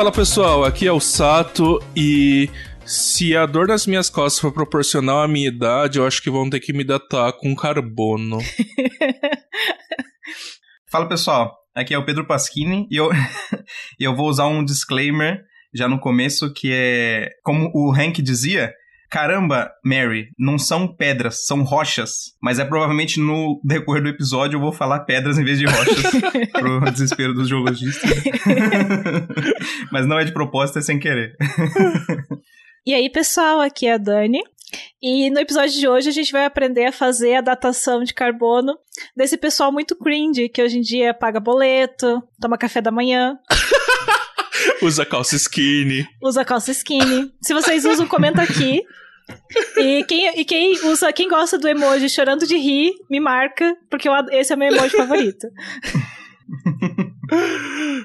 Fala pessoal, aqui é o Sato e se a dor nas minhas costas for proporcional à minha idade, eu acho que vão ter que me datar com carbono. Fala pessoal, aqui é o Pedro Pasquini e eu, eu vou usar um disclaimer já no começo que é, como o Hank dizia, Caramba, Mary, não são pedras, são rochas. Mas é provavelmente no decorrer do episódio eu vou falar pedras em vez de rochas. pro desespero dos geologistas. mas não é de propósito, é sem querer. e aí, pessoal, aqui é a Dani. E no episódio de hoje a gente vai aprender a fazer a datação de carbono desse pessoal muito cringe que hoje em dia paga boleto, toma café da manhã. Usa calça skinny. Usa calça skinny. Se vocês usam, comenta aqui. E quem, e quem usa, quem gosta do emoji chorando de rir, me marca, porque eu, esse é o meu emoji favorito.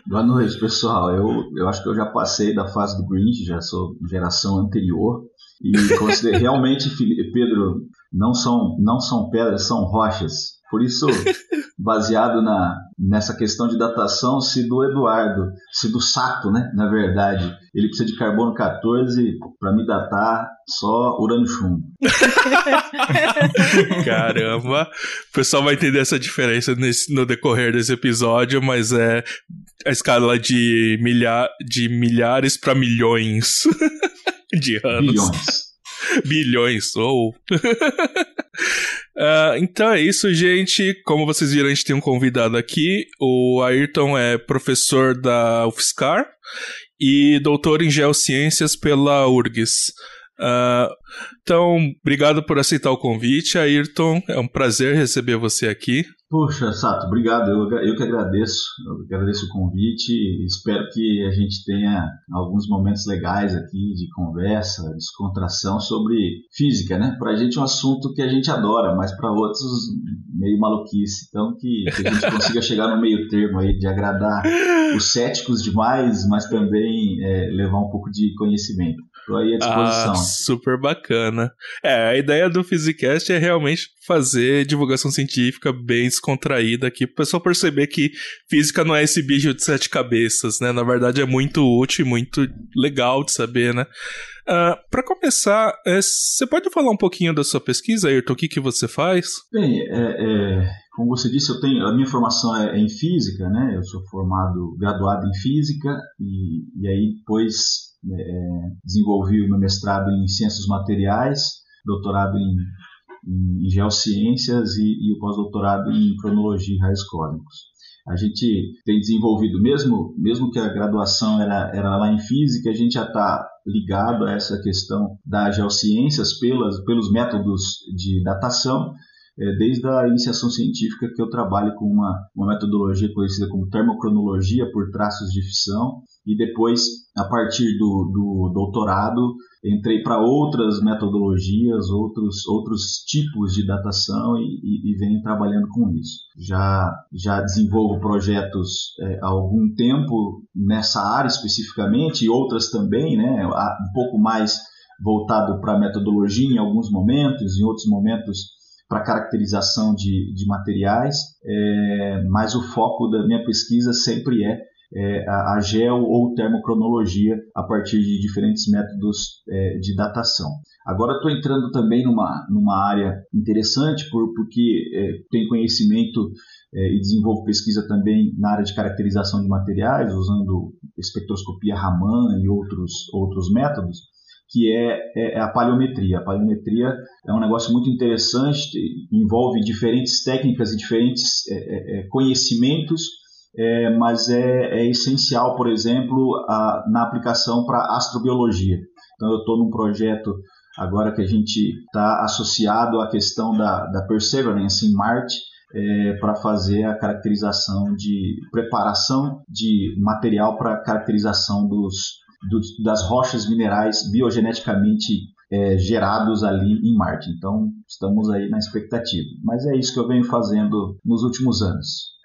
Boa noite, pessoal. Eu, eu acho que eu já passei da fase do Grinch, já sou geração anterior. E realmente, Pedro, não são, não são pedras, são rochas. Por isso, baseado na, nessa questão de datação, se do Eduardo, se do Sato, né, na verdade, ele precisa de carbono 14 para me datar só urânio chumbo. Caramba! O pessoal vai entender essa diferença nesse, no decorrer desse episódio, mas é a escala de, milha, de milhares para milhões de anos. Bilhões. Bilhões, ou. Oh. Uh, então é isso, gente. Como vocês viram, a gente tem um convidado aqui. O Ayrton é professor da UFSCar e doutor em geociências pela URGS. Uh, então, obrigado por aceitar o convite, Ayrton. É um prazer receber você aqui. Poxa, Sato, obrigado. Eu, eu que agradeço. Eu agradeço o convite espero que a gente tenha alguns momentos legais aqui de conversa, descontração sobre física, né? Para a gente é um assunto que a gente adora, mas para outros meio maluquice. Então, que, que a gente consiga chegar no meio termo aí de agradar os céticos demais, mas também é, levar um pouco de conhecimento. Estou aí à disposição. Ah, super bacana. É, a ideia do Physicast é realmente fazer divulgação científica bem descontraída aqui, para o pessoal perceber que física não é esse bicho de sete cabeças, né? Na verdade é muito útil, muito legal de saber, né? Uh, ah, para começar, é, você pode falar um pouquinho da sua pesquisa, Ayrton? O que, que você faz? Bem, é, é, como você disse, eu tenho, a minha formação é, é em física, né? Eu sou formado, graduado em física e, e aí depois é, desenvolvi o meu mestrado em ciências materiais, doutorado em, em, em geociências e, e o pós-doutorado em cronologia e raios cósmicos. A gente tem desenvolvido, mesmo, mesmo que a graduação era, era lá em física, a gente já está ligado a essa questão das geociências pelas, pelos métodos de datação, desde a iniciação científica que eu trabalho com uma, uma metodologia conhecida como termocronologia por traços de fissão, e depois, a partir do, do doutorado, entrei para outras metodologias, outros, outros tipos de datação e, e, e, venho trabalhando com isso. Já, já desenvolvo projetos é, há algum tempo nessa área especificamente, e outras também, né, um pouco mais voltado para metodologia em alguns momentos, em outros momentos para caracterização de, de materiais, é, mas o foco da minha pesquisa sempre é é, a, a geo ou termocronologia a partir de diferentes métodos é, de datação. Agora estou entrando também numa, numa área interessante por, porque é, tenho conhecimento é, e desenvolvo pesquisa também na área de caracterização de materiais, usando espectroscopia Raman e outros, outros métodos, que é, é, é a paleometria. A paleometria é um negócio muito interessante, envolve diferentes técnicas e diferentes é, é, conhecimentos é, mas é, é, essencial, por exemplo, a, na aplicação para astrobiologia. Então, eu estou num projeto agora que a gente está associado à questão da, da Perseverance em Marte, é, para fazer a caracterização de preparação de material para caracterização dos, dos, das rochas minerais biogeneticamente é, gerados ali em Marte. Então, estamos aí na expectativa. Mas é isso que eu venho fazendo nos últimos anos.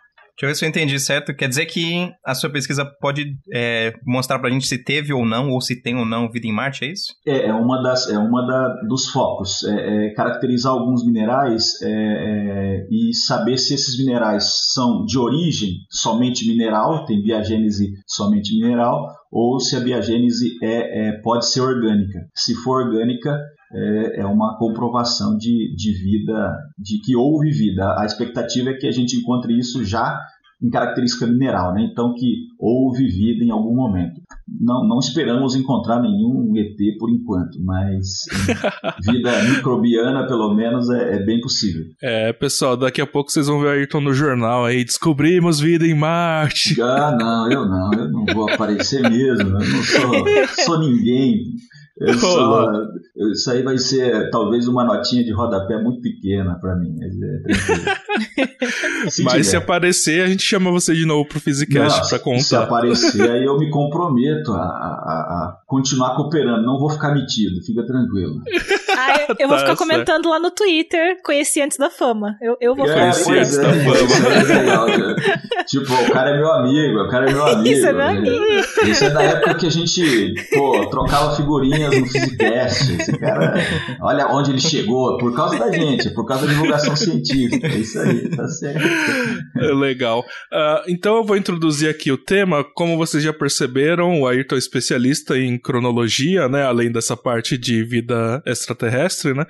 Deixa eu ver se eu entendi certo. Quer dizer que a sua pesquisa pode é, mostrar pra gente se teve ou não, ou se tem ou não vida em Marte, é isso? É, é uma, das, é uma da, dos focos. É, é caracterizar alguns minerais é, é, e saber se esses minerais são de origem somente mineral, tem biogênese somente mineral, ou se a biogênese é, é, pode ser orgânica. Se for orgânica, é, é, uma comprovação de, de vida, de que houve vida. A expectativa é que a gente encontre isso já em característica mineral, né? então que houve vida em algum momento. Não, não esperamos encontrar nenhum ET por enquanto, mas vida microbiana, pelo menos, é, é, bem possível. É, pessoal, daqui a pouco vocês vão ver Ayrton no jornal aí, descobrimos vida em Marte. Ah, não, eu não, eu não vou aparecer mesmo, eu não sou, sou ninguém. Eu só, isso aí vai ser talvez uma notinha de rodapé muito pequena para mim, mas é se Mas se aparecer, a gente chama você de novo pro Physicast para contar. Se aparecer, aí eu me comprometo a, a, a, continuar cooperando. Não vou ficar metido, fica tranquilo. Ah, eu, eu vou tá ficar comentando lá no Twitter, conheci antes da fama. Eu, eu vou é, conhecer antes é, da fama. É legal, tipo, o cara é meu amigo, o cara é meu amigo. Isso é meu amigo. Isso é da época que a gente, pô, trocava figurinhas no Physicast. Esse cara, olha onde ele chegou, por causa da gente, por causa da divulgação científica. É isso aí, tá certo. É legal. Uh, então eu vou introduzir aqui o tema. Como vocês já perceberam, o Ayrton é especialista em cronologia, né? Além dessa parte de vida extraterrestre, né?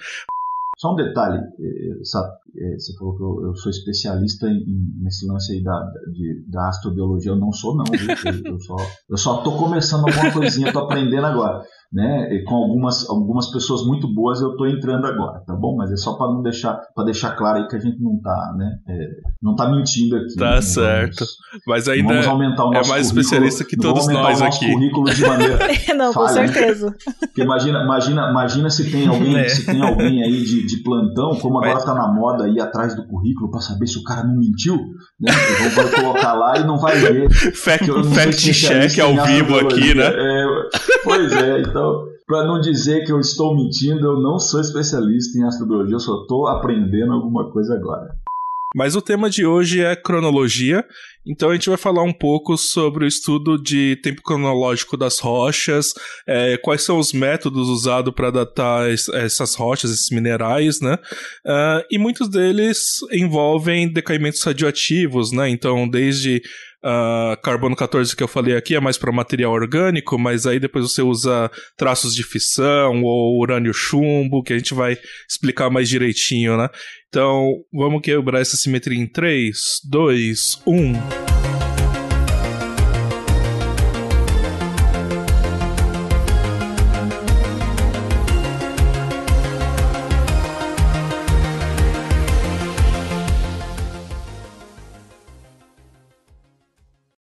Só um detalhe, eh, sabe, eh, você falou que eu, eu sou especialista em, nesse lance aí da, de, da astrobiologia. Eu não sou, não. Eu, eu, só, eu só tô começando alguma coisinha, tô aprendendo agora né? E com algumas, algumas pessoas muito boas eu estou entrando agora, tá bom? Mas é só para não deixar para deixar claro aí que a gente não tá, né? É, não tá mentindo aqui. Tá né? certo. Vamos, Mas ainda vamos aumentar o é nosso é mais especialista que todos nós aqui. currículo de maneira não, com certeza. Porque imagina, imagina, imagina se tem alguém, é. se tem alguém aí de, de plantão, como agora Mas... tá na moda ir atrás do currículo para saber se o cara não mentiu, né? Vão colocar lá e não vai ver. Fact, fact check ao vivo aqui, né? É, pois é, então então, para não dizer que eu estou mentindo, eu não sou especialista em astrobiologia, eu só estou aprendendo alguma coisa agora. Mas o tema de hoje é cronologia, então a gente vai falar um pouco sobre o estudo de tempo cronológico das rochas, é, quais são os métodos usados para datar essas rochas, esses minerais, né? Uh, e muitos deles envolvem decaimentos radioativos, né? Então, desde Uh, carbono 14 que eu falei aqui é mais para material orgânico, mas aí depois você usa traços de fissão ou urânio chumbo, que a gente vai explicar mais direitinho, né? Então, vamos quebrar essa simetria em 3, 2, 1.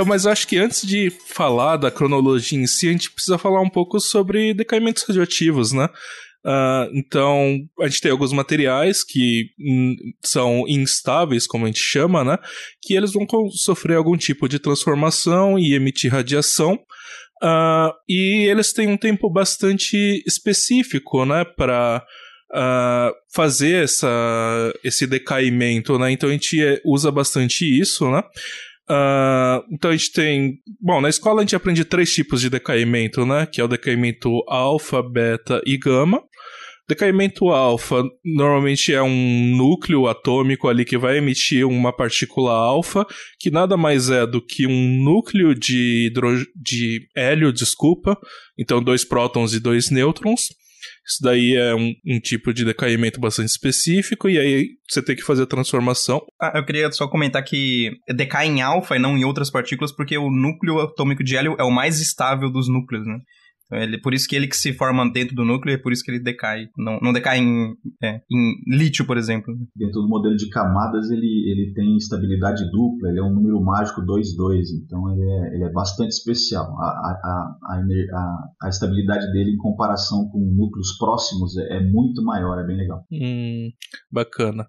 Então, mas acho que antes de falar da cronologia em si, a gente precisa falar um pouco sobre decaimentos radioativos, né? Uh, então, a gente tem alguns materiais que hum, são instáveis, como a gente chama, né? Que eles vão sofrer algum tipo de transformação e emitir radiação. Uh, e eles têm um tempo bastante específico, né? Para uh, fazer essa, esse decaimento, né? Então a gente é, usa bastante isso, né? Uh, então a gente tem. Bom, na escola a gente aprende três tipos de decaimento, né? Que é o decaimento alfa, beta e gama. Decaimento alfa normalmente é um núcleo atômico ali que vai emitir uma partícula alfa, que nada mais é do que um núcleo de, hidro... de hélio, desculpa, então dois prótons e dois nêutrons. Isso daí é um, um, tipo de decaimento bastante específico, e aí você tem que fazer a transformação. Ah, eu queria só comentar que decai em alfa e não em outras partículas, porque o núcleo atômico de hélio é o mais estável dos núcleos, né? Ele, por isso que ele que se forma dentro do núcleo, é por isso que ele decai. Não, não decai em, é, em lítio, por exemplo. Dentro do modelo de camadas, ele, ele tem estabilidade dupla, ele é um número mágico 2-2, então ele é, ele é bastante especial. A, a, a, a, a estabilidade dele em comparação com núcleos próximos é, é muito maior, é bem legal. Hum, bacana.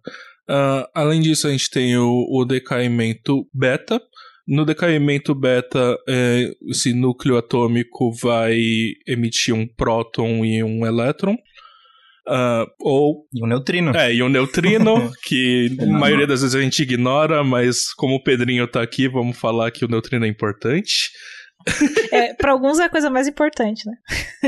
Uh, além disso, a gente tem o, o decaimento beta. No decaimento beta, é, esse núcleo atômico vai emitir um próton e um elétron. Uh, ou. E um neutrino. É, e um neutrino, que a maioria das vezes a gente ignora, mas como o Pedrinho tá aqui, vamos falar que o neutrino é importante. É, para alguns é a coisa mais importante, né?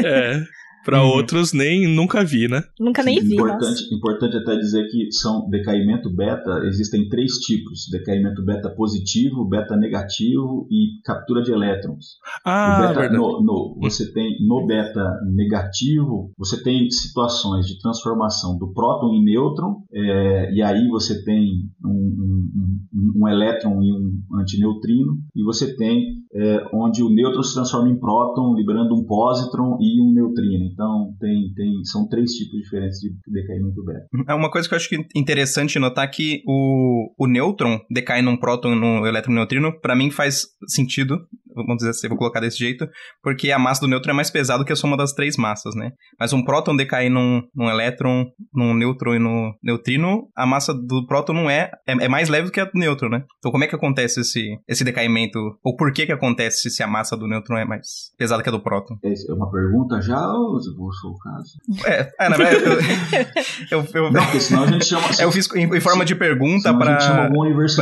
É. Para uhum. outros, nem nunca vi, né? Nunca nem vi. Importante, importante até dizer que são decaimento beta, existem três tipos: decaimento beta positivo, beta negativo e captura de elétrons. Ah, beta, verdade. No, no, você tem no beta negativo, você tem situações de transformação do próton em nêutron, é, e aí você tem um, um, um, um elétron e um antineutrino, e você tem é, onde o nêutron se transforma em próton, liberando um pósitron e um neutrino. Então, tem, tem, são três tipos diferentes de decaimento beta. É uma coisa que eu acho que interessante notar que o, o nêutron decai num próton num elétron neutrino, para mim faz sentido vamos dizer assim, vou colocar desse jeito, porque a massa do nêutron é mais pesada que a soma das três massas, né? Mas um próton decair num, num elétron, num nêutron e no neutrino, a massa do próton não é, é, é, mais leve do que a do nêutron, né? Então como é que acontece esse, esse decaimento, ou por que que acontece se a massa do nêutron é mais pesada que a do próton? É uma pergunta já ou vou o caso? É, é, na verdade, eu, eu, eu, não, porque senão a gente chama... eu fiz em, em forma de pergunta para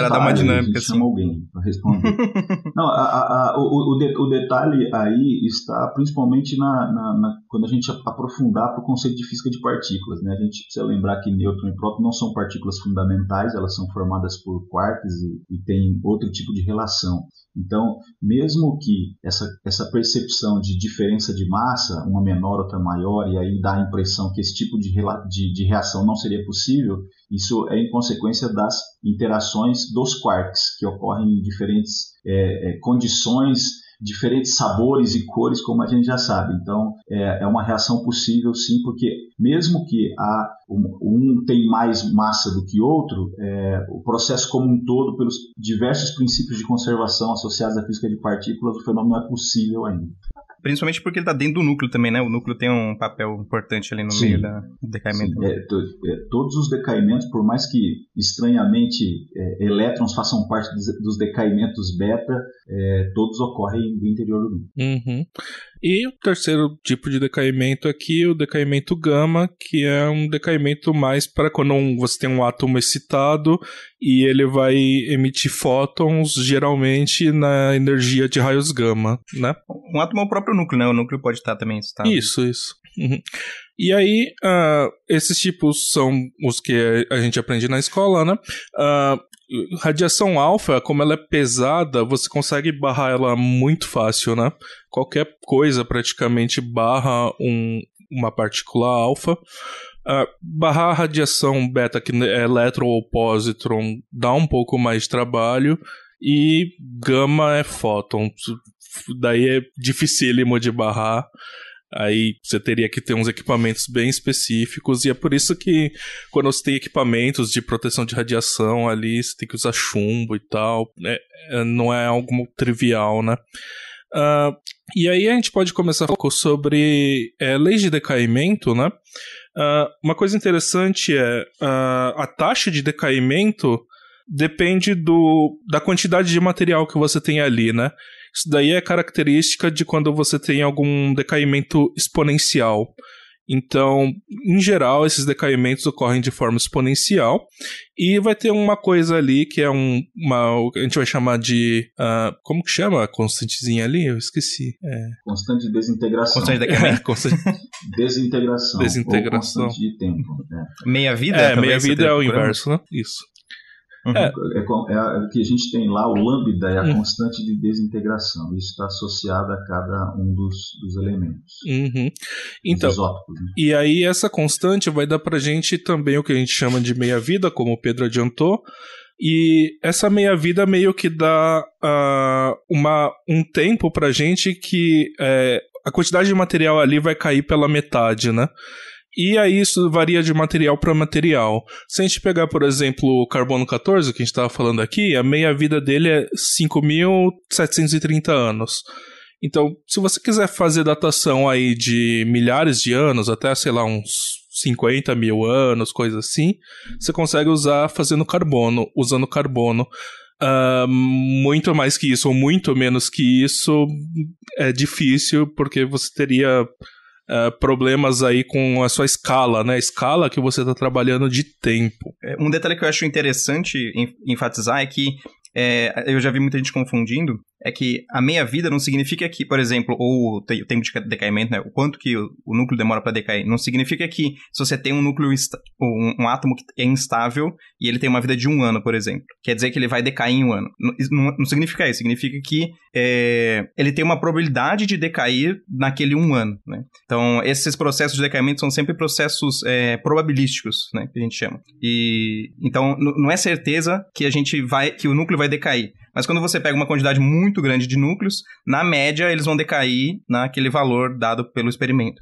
dar uma dinâmica, a gente assim. chama alguém para responder. não, a, a, a o, de, o, detalhe aí está principalmente na, na, na quando a gente aprofundar para o conceito de física de partículas. Né? A gente precisa lembrar que nêutron e próton não são partículas fundamentais, elas são formadas por quarks e, e têm outro tipo de relação. Então, mesmo que essa, essa percepção de diferença de massa, uma menor, outra maior, e aí dá a impressão que esse tipo de, de, de reação não seria possível, isso é em consequência das interações dos quarks, que ocorrem em diferentes é, é, condições diferentes sabores e cores, como a gente já sabe. Então, é, é uma reação possível, sim, porque mesmo que a, um, um tem mais massa do que outro, é, o processo como um todo, pelos diversos princípios de conservação associados à física de partículas, o fenômeno é possível ainda. Principalmente porque ele está dentro do núcleo também, né? O núcleo tem um papel importante ali no Sim. meio da, do decaimento. Sim. É, to, é, todos os decaimentos, por mais que estranhamente é, elétrons façam parte dos, dos decaimentos beta, é, todos ocorrem do interior do núcleo. Uhum. E o terceiro tipo de decaimento aqui, o decaimento gama, que é um decaimento mais para quando você tem um átomo excitado e ele vai emitir fótons, geralmente na energia de raios gama, né? Um átomo é o próprio núcleo, né? O núcleo pode estar também excitado. Isso, isso. Uhum. E aí, uh, esses tipos são os que a gente aprende na escola, né? Uh, radiação alfa, como ela é pesada, você consegue barrar ela muito fácil, né? Qualquer coisa praticamente barra um, uma partícula alfa. Uh, barrar a radiação beta, que é elétron ou positron, dá um pouco mais de trabalho. E gama é fóton. Daí é dificílimo de barrar. Aí você teria que ter uns equipamentos bem específicos, e é por isso que quando você tem equipamentos de proteção de radiação ali, você tem que usar chumbo e tal. É, é, não é algo trivial, né? Uh, e aí a gente pode começar a falar sobre é, leis de decaimento, né? Uh, uma coisa interessante é uh, a taxa de decaimento depende do, da quantidade de material que você tem ali, né? Isso daí é característica de quando você tem algum decaimento exponencial. Então, em geral, esses decaimentos ocorrem de forma exponencial e vai ter uma coisa ali que é um, uma, a gente vai chamar de, uh, como que chama a constantezinha ali? Eu esqueci. É. Constante de desintegração. Constante de decaimentos. constante... desintegração. Desintegração. de tempo. Né? Meia vida? É, meia vida é o inverso, né? Isso. Uhum. É, é, é, o que a gente tem lá, o lambda é a uhum. constante de desintegração. Isso está associado a cada um dos, dos elementos. Uhum. Então, isótopos, né? e aí essa constante vai dar para gente também o que a gente chama de meia-vida, como o Pedro adiantou, e essa meia-vida meio que dá uh, uma, um tempo pra gente que é, a quantidade de material ali vai cair pela metade, né? E aí isso varia de material para material. Se a gente pegar, por exemplo, o carbono 14, que a gente estava falando aqui, a meia-vida dele é 5.730 anos. Então, se você quiser fazer datação aí de milhares de anos, até, sei lá, uns 50 mil anos, coisa assim, você consegue usar fazendo carbono, usando carbono. Uh, muito mais que isso, ou muito menos que isso, é difícil, porque você teria uh, problemas aí com a sua escala, né? A escala que você está trabalhando de tempo. É, um detalhe que eu acho interessante enfatizar é que é, eu já vi muita gente confundindo é que a meia-vida não significa que, por exemplo, ou o tempo de decaimento, né, o quanto que o, núcleo demora para decair, não significa que se você tem um núcleo, um, um, átomo que é instável e ele tem uma vida de um ano, por exemplo, quer dizer que ele vai decair em um ano. Não, não, não significa isso, significa que é, ele tem uma probabilidade de decair naquele um ano, né? Então, esses processos de decaimento são sempre processos é, probabilísticos, né, que a gente chama. E, então, não é certeza que a gente vai, que o núcleo vai decair, mas quando você pega uma quantidade muito grande de núcleos, na média eles vão decair naquele valor dado pelo experimento.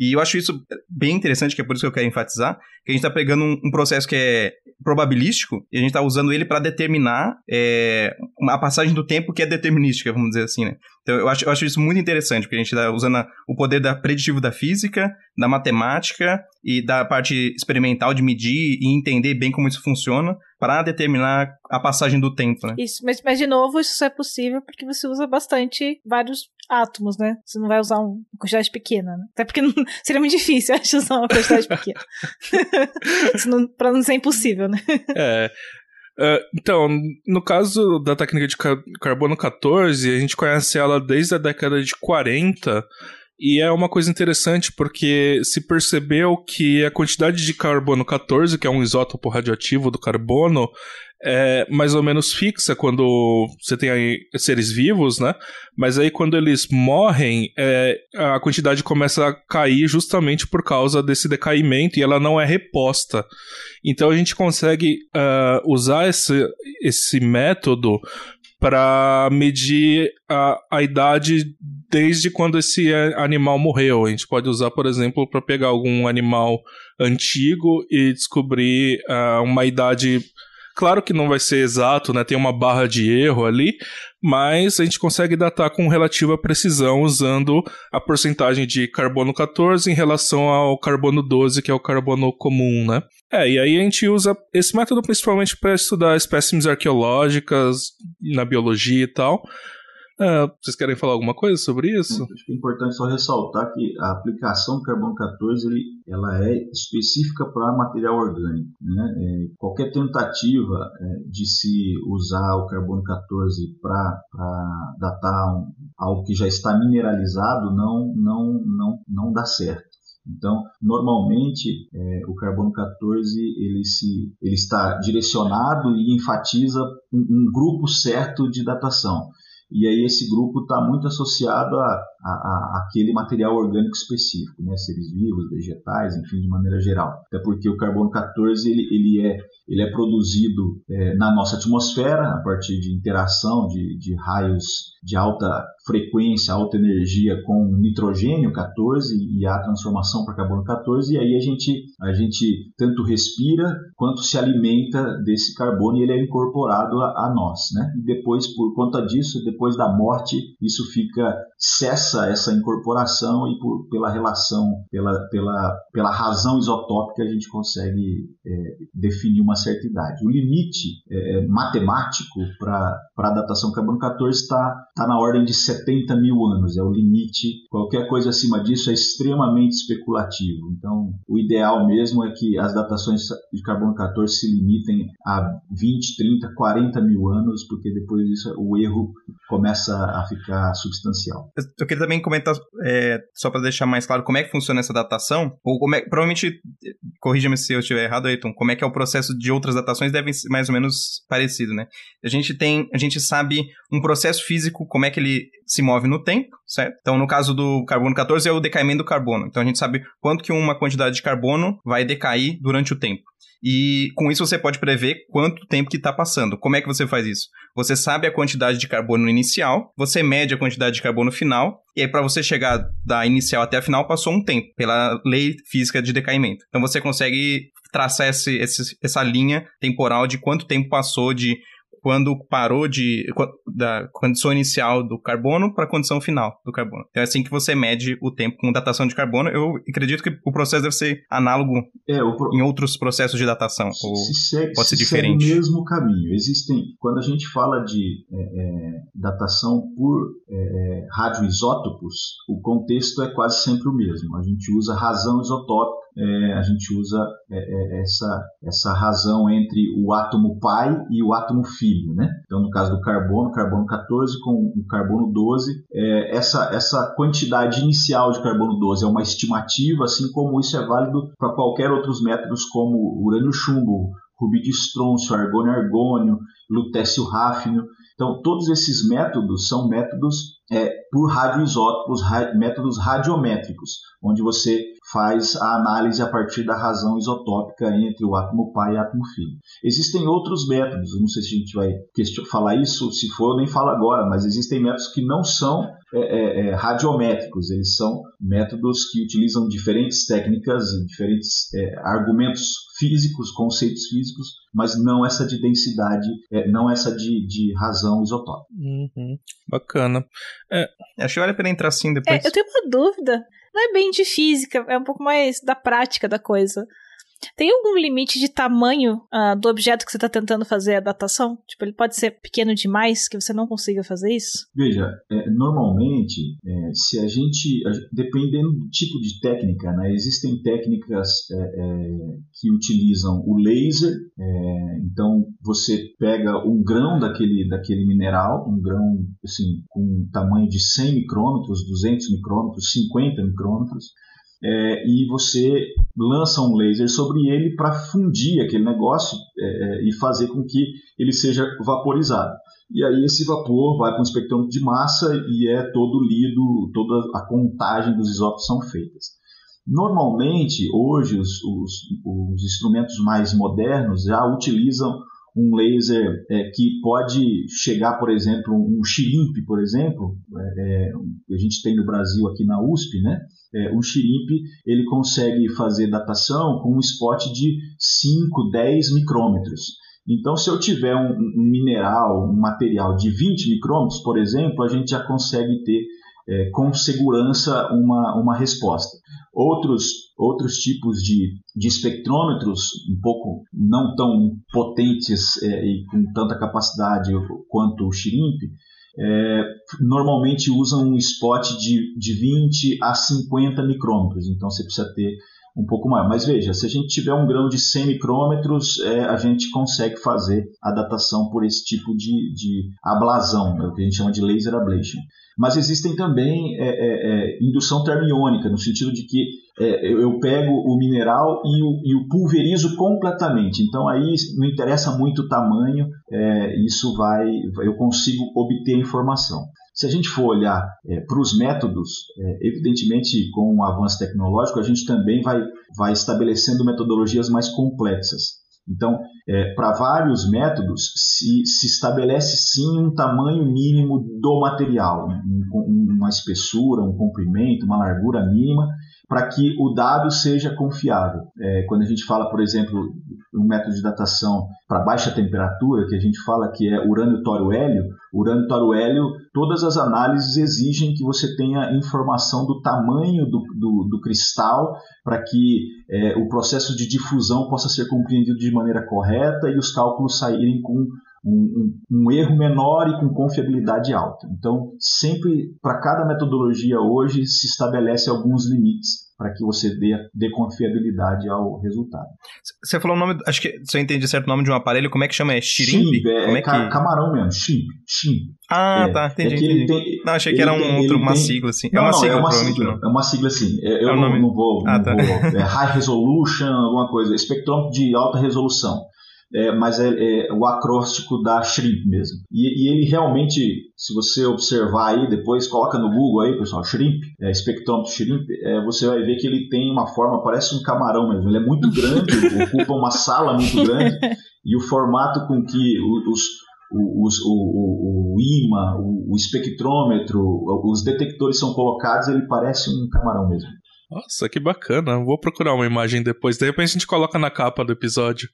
E eu acho isso bem interessante, que é por isso que eu quero enfatizar, que a gente está pegando um, um, processo que é probabilístico e a gente está usando ele para determinar é, uma passagem do tempo que é determinística, vamos dizer assim, né? Então eu acho, eu acho isso muito interessante, porque a gente está usando a, o poder da preditivo da física, da matemática e da parte experimental de medir e entender bem como isso funciona para determinar a passagem do tempo, né? Isso, mas, mas de novo, isso só é possível porque você usa bastante vários átomos, né? Você não vai usar uma quantidade pequena, né? Até porque não, seria muito difícil, acho, usar uma quantidade pequena. não, pra não ser impossível, né? É. Uh, então, no caso da técnica de carbono 14, a gente conhece ela desde a década de 40 e é uma coisa interessante porque se percebeu que a quantidade de carbono 14, que é um isótopo radioativo do carbono, é mais ou menos fixa quando você tem seres vivos, né? Mas aí quando eles morrem, é, a quantidade começa a cair justamente por causa desse decaimento e ela não é reposta. Então a gente consegue uh, usar esse, esse método para medir a, a idade desde quando esse animal morreu. A gente pode usar, por exemplo, para pegar algum animal antigo e descobrir uh, uma idade. Claro que não vai ser exato, né? Tem uma barra de erro ali, mas a gente consegue datar com relativa precisão usando a porcentagem de carbono 14 em relação ao carbono 12, que é o carbono comum, né? É, e aí a gente usa esse método principalmente para estudar espécimes arqueológicas na biologia e tal. Uh, vocês querem falar alguma coisa sobre isso? Acho que é importante só ressaltar que a aplicação do carbono 14 ele, ela é específica para material orgânico. Né? É, qualquer tentativa é, de se usar o carbono 14 para datar um, algo que já está mineralizado não, não, não, não dá certo. Então, normalmente, é, o carbono 14 ele, se, ele está direcionado e enfatiza um, um grupo certo de datação. E aí esse grupo está muito associado a, a, a, aquele material orgânico específico, né? seres vivos, vegetais, enfim, de maneira geral. Até porque o carbono 14 ele, ele, é, ele é produzido é, na nossa atmosfera a partir de interação de, de raios de alta frequência, alta energia com nitrogênio 14 e a transformação para carbono 14 e aí a gente, a gente tanto respira quanto se alimenta desse carbono e ele é incorporado a, a nós, né? E depois por conta disso, depois da morte, isso fica cessa essa incorporação e por, pela relação, pela, pela, pela razão isotópica a gente consegue é, definir uma certa idade. O limite é, matemático para a datação carbono 14 está está na ordem de 70 mil anos, é o limite. Qualquer coisa acima disso é extremamente especulativo. Então, o ideal mesmo é que as datações de carbono 14 se limitem a 20, 30, 40 mil anos, porque depois disso o erro começa a ficar substancial. Eu queria também comentar, é, só para deixar mais claro, como é que funciona essa datação, ou como é, provavelmente, corrija-me se eu estiver errado, Ayrton, como é que é o processo de outras datações, devem ser mais ou menos parecido, né? A gente tem, a gente sabe um processo físico como é que ele se move no tempo, certo? Então, no caso do carbono 14, é o decaimento do carbono. Então, a gente sabe quanto que uma quantidade de carbono vai decair durante o tempo. E com isso você pode prever quanto tempo que está passando. Como é que você faz isso? Você sabe a quantidade de carbono inicial, você mede a quantidade de carbono final, e aí para você chegar da inicial até a final passou um tempo, pela lei física de decaimento. Então você consegue traçar esse, esse, essa linha temporal de quanto tempo passou de quando parou de. da condição inicial do carbono para a condição final do carbono. Então é assim que você mede o tempo com datação de carbono. Eu acredito que o processo deve ser análogo é, pro... em outros processos de datação. Se, ou segue, pode ser se diferente. Segue o mesmo caminho. Existem. Quando a gente fala de é, é, datação por é, é, radioisótopos, o contexto é quase sempre o mesmo. A gente usa razão isotópica é, a gente usa é, é, essa, essa razão entre o átomo pai e o átomo filho. Né? Então, no caso do carbono, carbono 14 com o carbono 12, é, essa, essa quantidade inicial de carbono 12 é uma estimativa, assim como isso é válido para qualquer outros métodos como urânio-chumbo, rubi de estrôncio, argônio-argônio, lutécio-ráfnio. Então, todos esses métodos são métodos é, por radioisótopos, ra métodos radiométricos, onde você faz a análise a partir da razão isotópica entre o átomo pai e o átomo filho. Existem outros métodos, não sei se a gente vai falar isso, se for, eu nem falo agora, mas existem métodos que não são é, é, é, radiométricos, eles são métodos que utilizam diferentes técnicas e diferentes é, argumentos físicos, conceitos físicos, mas não essa de densidade, é, não essa de, de razão isotópica. Uhum. Bacana. É. Acho que vale a pena entrar assim depois. É, eu tenho uma dúvida. Não é bem de física, é um pouco mais da prática da coisa. Tem algum limite de tamanho uh, do objeto que você está tentando fazer a datação? Tipo, ele pode ser pequeno demais que você não consiga fazer isso? Veja, é, normalmente, é, se a gente, dependendo do tipo de técnica, né, existem técnicas é, é que utilizam o laser. É, então, você pega um grão daquele, daquele mineral, um grão assim, com tamanho de 100 micrômetros, 200 micrômetros, 50 micrômetros é, e você lança um laser sobre ele para fundir aquele negócio é, é, e fazer com que ele seja vaporizado. E aí esse vapor vai para um espectrômetro de massa e é todo lido, toda a contagem dos isótopos são feitas. Normalmente, hoje, os, os, os instrumentos mais modernos já utilizam um laser é, que pode chegar, por exemplo, um Shirimp, por exemplo, é, é a gente tem no Brasil aqui na USP, né? É, um Shirimp ele consegue fazer datação com um spot de 5, 10 micrômetros. Então, se eu tiver um, um mineral, um material de 20 micrômetros, por exemplo, a gente já consegue ter é, com segurança uma, uma resposta. Outros, outros tipos de, de espectrômetros, um pouco não tão potentes é, e com tanta capacidade quanto o Shirimp, é, normalmente usam um spot de, de 20 a 50 micrômetros, então você precisa ter um pouco maior. Mas veja, se a gente tiver um grão de 100 micrômetros, é, a gente consegue fazer a datação por esse tipo de, de ablasão, é o que a gente chama de laser ablation. Mas existem também é, é, é indução termiônica, no sentido de que é, eu pego o mineral e o, e o, pulverizo completamente. Então aí não interessa muito o tamanho, é, isso vai, eu consigo obter informação. Se a gente for olhar é, para os métodos, é, evidentemente com o avanço tecnológico a gente também vai, vai estabelecendo metodologias mais complexas. Então, é, para vários métodos, se, se, estabelece sim um tamanho mínimo do material, um, uma espessura, um comprimento, uma largura mínima, para que o dado seja confiável. É, quando a gente fala, por exemplo, um método de datação para baixa temperatura, que a gente fala que é urânio, tório, hélio, urânio, tório, hélio, todas as análises exigem que você tenha informação do tamanho do, do, do cristal para que é, o processo de difusão possa ser compreendido de maneira correta e os cálculos saírem com um, um, um, erro menor e com confiabilidade alta. Então, sempre, para cada metodologia hoje, se estabelece alguns limites para que você dê, dê confiabilidade ao resultado. Você falou o nome, acho que se eu entendi certo o nome de um aparelho, como é que chama? É Shirimp? Shimp, é, como é, que... camarão mesmo, Shimp, Shimp. Ah, é, tá, entendi, é entendi. Tem, não, achei que era um tem, outro, uma tem... sigla assim. É não, é uma não, sigla, é uma sigla, é uma sigla assim. É, eu é não, não, vou, ah, tá. vou é High Resolution, alguma coisa, espectrômetro de alta resolução é, mas é, é, o acróstico da Shrimp mesmo. E, e, ele realmente, se você observar aí, depois coloca no Google aí, pessoal, Shrimp, é, espectrômetro Shrimp, é, você vai ver que ele tem uma forma, parece um camarão mesmo. Ele é muito grande, ocupa uma sala muito grande, e o formato com que os, o, o, o, o imã, o, o espectrômetro, os detectores são colocados, ele parece um camarão mesmo. Nossa, que bacana. Vou procurar uma imagem depois. De repente a gente coloca na capa do episódio.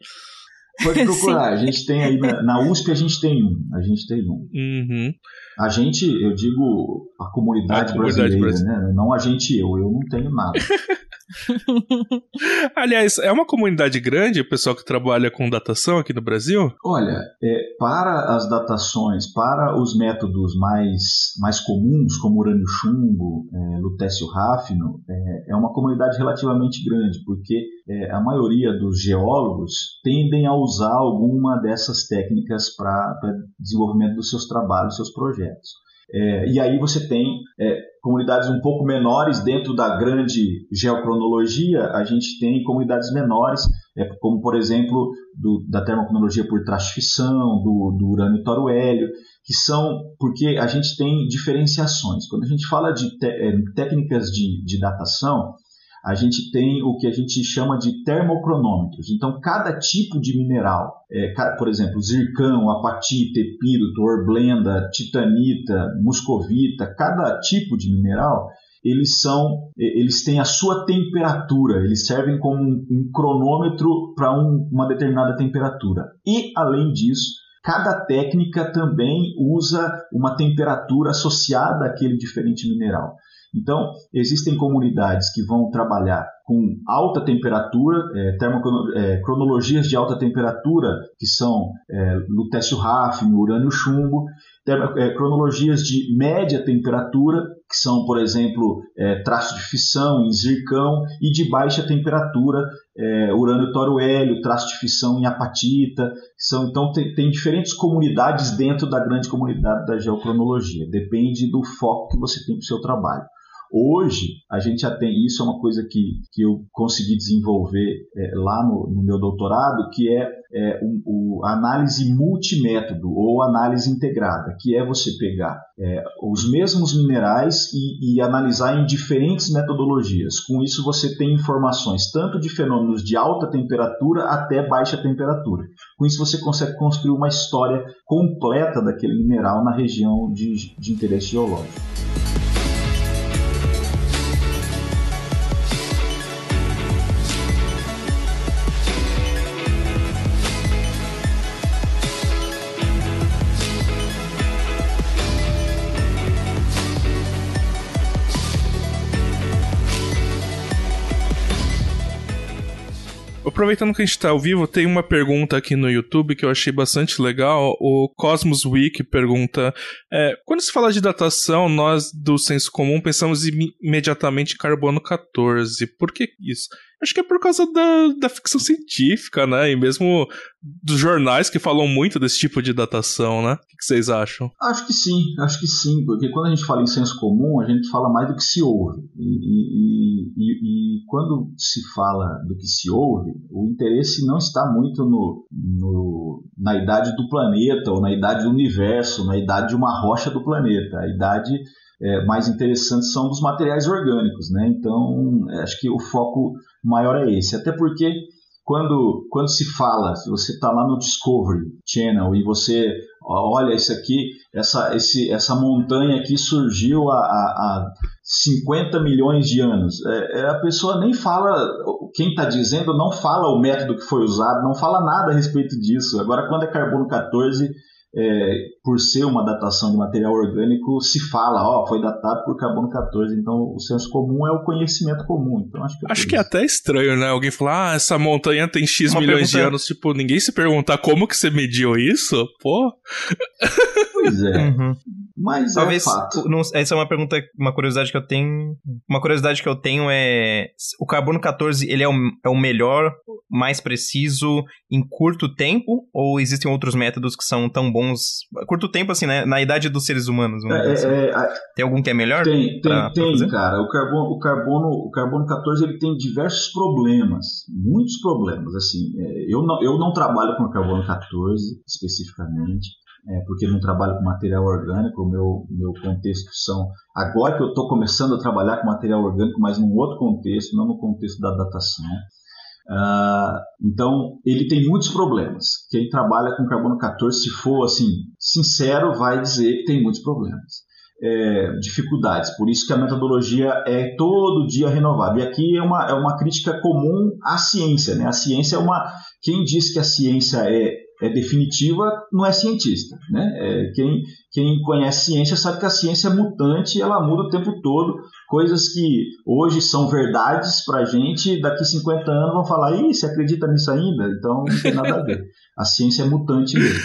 Pode procurar. a gente tem aí na, na, USP a gente tem um. A gente tem um. Uhum. A gente, eu digo a comunidade, a comunidade brasileira, brasileira, né? Não a gente eu. Eu não tenho nada. Aliás, é uma comunidade grande o pessoal que trabalha com datação aqui no Brasil? Olha, é, para as datações, para os métodos mais, mais comuns, como urânio chumbo, é, lutécio ráfino, é, é, uma comunidade relativamente grande, porque é, a maioria dos geólogos tendem a usar alguma dessas técnicas para desenvolvimento dos seus trabalhos, seus projetos. É, e aí você tem é, comunidades um pouco menores dentro da grande geocronologia, a gente tem comunidades menores, é, como por exemplo do, da termocronologia por trastificação, do, do urânio torohélio, que são porque a gente tem diferenciações. Quando a gente fala de te, é, técnicas de, de datação, a gente tem o que a gente chama de termocronômetros. Então, cada tipo de mineral, é, por exemplo, zircão, apatita, epíroto, orblenda, titanita, muscovita, cada tipo de mineral, eles são, eles têm a sua temperatura, eles servem como um, um cronômetro para um, uma determinada temperatura. E, além disso, cada técnica também usa uma temperatura associada àquele diferente mineral. Então, existem comunidades que vão trabalhar com alta temperatura, é, é, cronologias de alta temperatura, que são é, lutécio ráfino, urânio chumbo, é, cronologias de média temperatura, que são, por exemplo, é, traço de fissão em zircão, e de baixa temperatura, é, urânio toro-hélio, traço de fissão em apatita. São, então, tem, tem diferentes comunidades dentro da grande comunidade da geocronologia. Depende do foco que você tem para o seu trabalho. Hoje, a gente já tem, isso é uma coisa que, que eu consegui desenvolver é, lá no, no, meu doutorado, que é, é o, o, análise multimétodo ou análise integrada, que é você pegar é, os mesmos minerais e, e analisar em diferentes metodologias. Com isso, você tem informações tanto de fenômenos de alta temperatura até baixa temperatura. Com isso, você consegue construir uma história completa daquele mineral na região de, de interesse geológico. Aproveitando que a gente tá ao vivo, tem uma pergunta aqui no YouTube que eu achei bastante legal. O Cosmos Week pergunta: é, quando se fala de datação, nós do senso comum pensamos imediatamente em carbono 14. Por que isso? Acho que é por causa da, da ficção científica, né? E mesmo dos jornais que falam muito desse tipo de datação, né? O que, vocês acham? Acho que sim, acho que sim, porque quando a gente fala em senso comum, a gente fala mais do que se ouve. E, e, e, e quando se fala do que se ouve, o interesse não está muito no, no, na idade do planeta, ou na idade do universo, na idade de uma rocha do planeta. A idade é, mais interessantes são dos materiais orgânicos, né? Então, é, acho que o foco maior é esse. Até porque quando, quando se fala, se você está lá no Discovery Channel e você olha isso aqui, essa, esse, essa montanha aqui surgiu há, há, 50 milhões de anos. É, é, a pessoa nem fala, quem está dizendo não fala o método que foi usado, não fala nada a respeito disso. Agora, quando é carbono 14, é, por ser uma datação de material orgânico, se fala, ó, foi datado por carbono 14, então o senso comum é o conhecimento comum. Então acho que é, acho que é até estranho, né? Alguém falar, ah, essa montanha tem X uma milhões pergunta... de anos, tipo, ninguém se perguntar como que você mediu isso? Pô. Pois é. Uhum. Mas é Talvez, é fato. Não, essa é uma pergunta, uma curiosidade que eu tenho. Uma curiosidade que eu tenho é: o carbono 14 ele é o, é o melhor, mais preciso em curto tempo? Ou existem outros métodos que são tão bons? Curto tempo, assim, né? Na idade dos seres humanos. É, assim. é, tem algum que é melhor? Tem, tem, tem cara. O carbono, o, carbono, o carbono 14 ele tem diversos problemas, muitos problemas. Assim, é, eu, não, eu não trabalho com carbono 14 especificamente é, porque não trabalho com material orgânico, o meu, meu contexto são. Agora que eu estou começando a trabalhar com material orgânico, mas num outro contexto, não no contexto da datação. Uh, então, ele tem muitos problemas. Quem trabalha com carbono 14, se for assim sincero, vai dizer que tem muitos problemas. É, dificuldades. Por isso que a metodologia é todo dia renovada. E aqui é uma, é uma crítica comum à ciência. Né? A ciência é uma. Quem diz que a ciência é é definitiva não é cientista. Né? É, quem, quem conhece ciência sabe que a ciência é mutante ela muda o tempo todo. Coisas que hoje são verdades para a gente, daqui 50 anos vão falar, Ih, você acredita nisso ainda? Então não tem nada a ver. A ciência é mutante mesmo.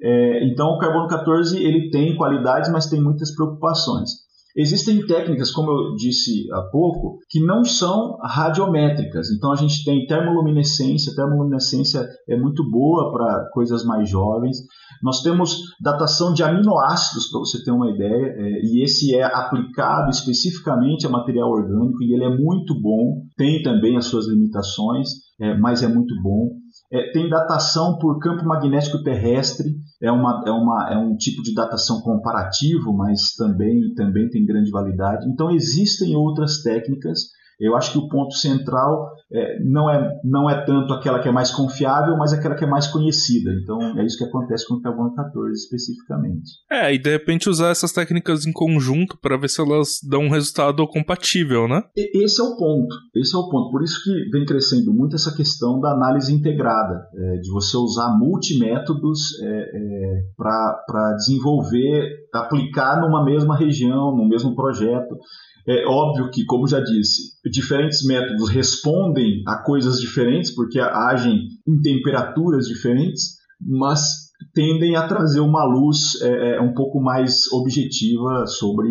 É, então o carbono 14 ele tem qualidades, mas tem muitas preocupações. Existem técnicas, como eu disse há pouco, que não são radiométricas. Então a gente tem termoluminescência, termoluminescência é muito boa para coisas mais jovens. Nós temos datação de aminoácidos, para você ter uma ideia, é, e esse é aplicado especificamente a material orgânico e ele é muito bom. Tem também as suas limitações, é, mas é muito bom. É, tem datação por campo magnético terrestre, é, uma, é, uma, é um tipo de datação comparativo, mas também, também tem grande validade. Então, existem outras técnicas eu acho que o ponto central é, não, é, não é tanto aquela que é mais confiável, mas aquela que é mais conhecida. Então é isso que acontece com o carbono 14 especificamente. É, e de repente usar essas técnicas em conjunto para ver se elas dão um resultado compatível, né? Esse é o ponto. Esse é o ponto. Por isso que vem crescendo muito essa questão da análise integrada, é, de você usar multimétodos é, é para desenvolver, aplicar numa mesma região, no mesmo projeto. É óbvio que, como já disse, diferentes métodos respondem a coisas diferentes, porque agem em temperaturas diferentes, mas tendem a trazer uma luz é, é, um pouco mais objetiva sobre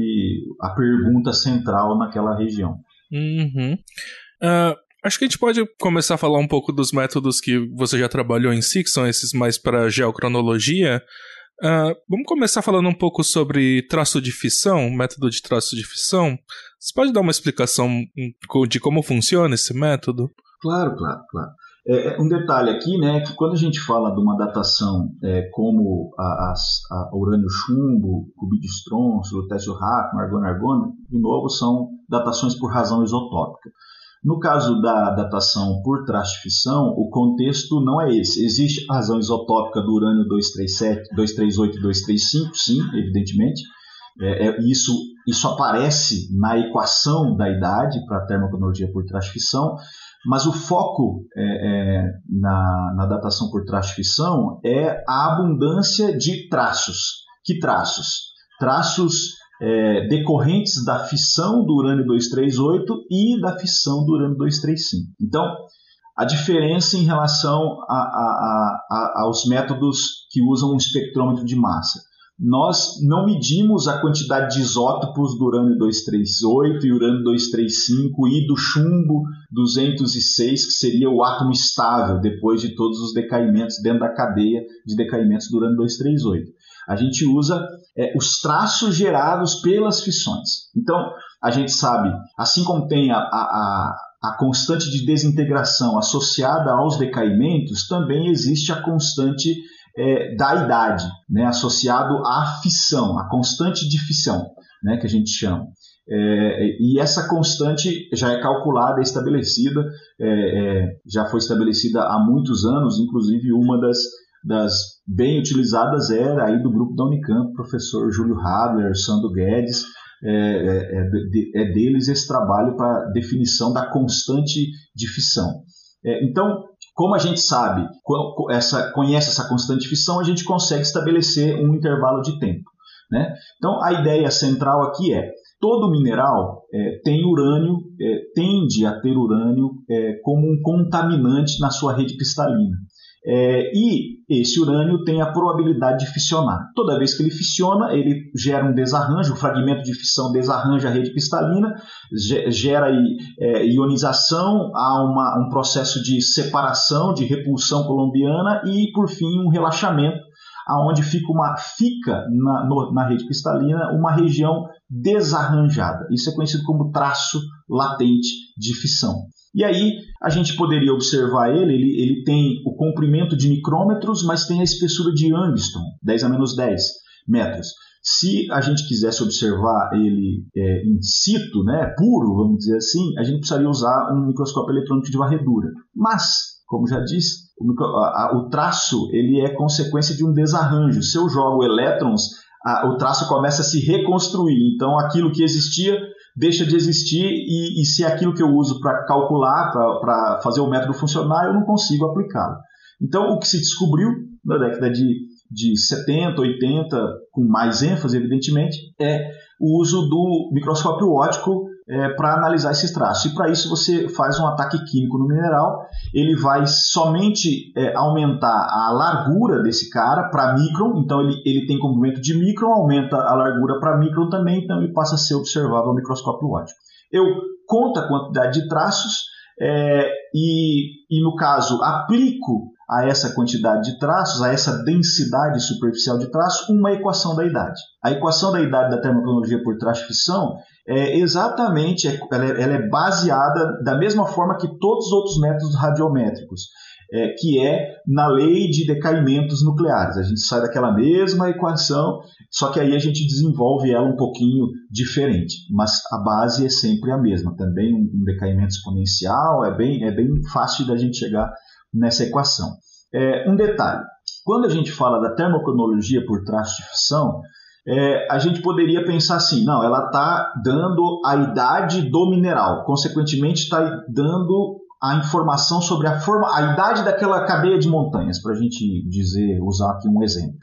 a pergunta central naquela região. Uhum. Uh, acho que a gente pode começar a falar um pouco dos métodos que você já trabalhou em si, que são esses mais para geocronologia. Uh, vamos começar falando um pouco sobre traço de fissão, método de traço de fissão. Você pode dar uma explicação de como funciona esse método? Claro, claro, claro. É, é, um detalhe aqui, né, que quando a gente fala de uma datação é, como a, a, a urânio-chumbo, rubídio estronço, lutécio-racmo, argona-argona, de novo, são datações por razão isotópica. No caso da datação por fissão, o contexto não é esse. Existe a razão isotópica do urânio 237, 238 e 235, sim, evidentemente. É, é, isso, isso aparece na equação da idade para a termocronologia por traço de fissão, mas o foco é, é, na, na datação por traço de fissão é a abundância de traços. Que traços? Traços é, decorrentes da fissão do urânio 238 e da fissão do urânio 235. Então, a diferença em relação a, a, a, aos métodos que usam um espectrômetro de massa. Nós não medimos a quantidade de isótopos do urânio 238 e urânio 235 e do chumbo 206, que seria o átomo estável depois de todos os decaimentos dentro da cadeia de decaimentos do urânio 238 a gente usa é, os traços gerados pelas fissões. Então, a gente sabe, assim como tem a, a, a constante de desintegração associada aos decaimentos, também existe a constante é, da idade, né, associado à fissão, a constante de fissão, né, que a gente chama. É, e essa constante já é calculada, é estabelecida, é, é já foi estabelecida há muitos anos, inclusive uma das das bem utilizadas era aí do grupo da Unicamp, professor Júlio Hadler, Sandro Guedes, é, é, é, é deles esse trabalho para definição da constante de fissão. Então, como a gente sabe, essa, conhece essa constante fissão, a gente consegue estabelecer um intervalo de tempo. Né? Então, a ideia central aqui é todo mineral é, tem urânio, é, tende a ter urânio é, como um contaminante na sua rede cristalina. É, e esse urânio tem a probabilidade de fissionar. Toda vez que ele fissiona, ele gera um desarranjo, o fragmento de fissão desarranja a rede cristalina, gera é, ionização, há uma, um processo de separação, de repulsão colombiana e, por fim, um relaxamento, aonde fica, uma, fica na, no, na rede cristalina uma região desarranjada. Isso é conhecido como traço latente de fissão. E aí a gente poderia observar ele, ele, ele tem o comprimento de micrômetros, mas tem a espessura de Angstrom, 10 a menos 10 metros. Se a gente quisesse observar ele é, in situ, né, puro, vamos dizer assim, a gente precisaria usar um microscópio eletrônico de varredura. Mas, como já disse, o, micro, a, a, o traço ele é consequência de um desarranjo. Se eu jogo elétrons, a, o traço começa a se reconstruir. Então, aquilo que existia deixa de existir e, e se aquilo que eu uso para calcular, para fazer o método funcionar, eu não consigo aplicá-lo. Então, o que se descobriu na década de, de 70, 80, com mais ênfase, evidentemente, é o uso do microscópio óptico é, para analisar esses traços. E para isso você faz um ataque químico no mineral, ele vai somente é, aumentar a largura desse cara para micron, então ele, ele tem comprimento de micron, aumenta a largura para micron também, então ele passa a ser observável ao microscópio óptico. Eu conto a quantidade de traços é, e, e, no caso, aplico a essa quantidade de traços, a essa densidade superficial de traços, uma equação da idade. A equação da idade da termocronologia por traço-fissão é exatamente, é, ela é, ela é baseada da mesma forma que todos os outros métodos radiométricos. É, que é na lei de decaimentos nucleares. A gente sai daquela mesma equação, só que aí a gente desenvolve ela um pouquinho diferente, mas a base é sempre a mesma. Também um decaimento exponencial, é bem, é bem fácil da gente chegar nessa equação. É, um detalhe: quando a gente fala da termocronologia por traço de fissão, é, a gente poderia pensar assim, não, ela está dando a idade do mineral, consequentemente está dando a informação sobre a forma, a idade daquela cadeia de montanhas, para a gente dizer, usar aqui um exemplo.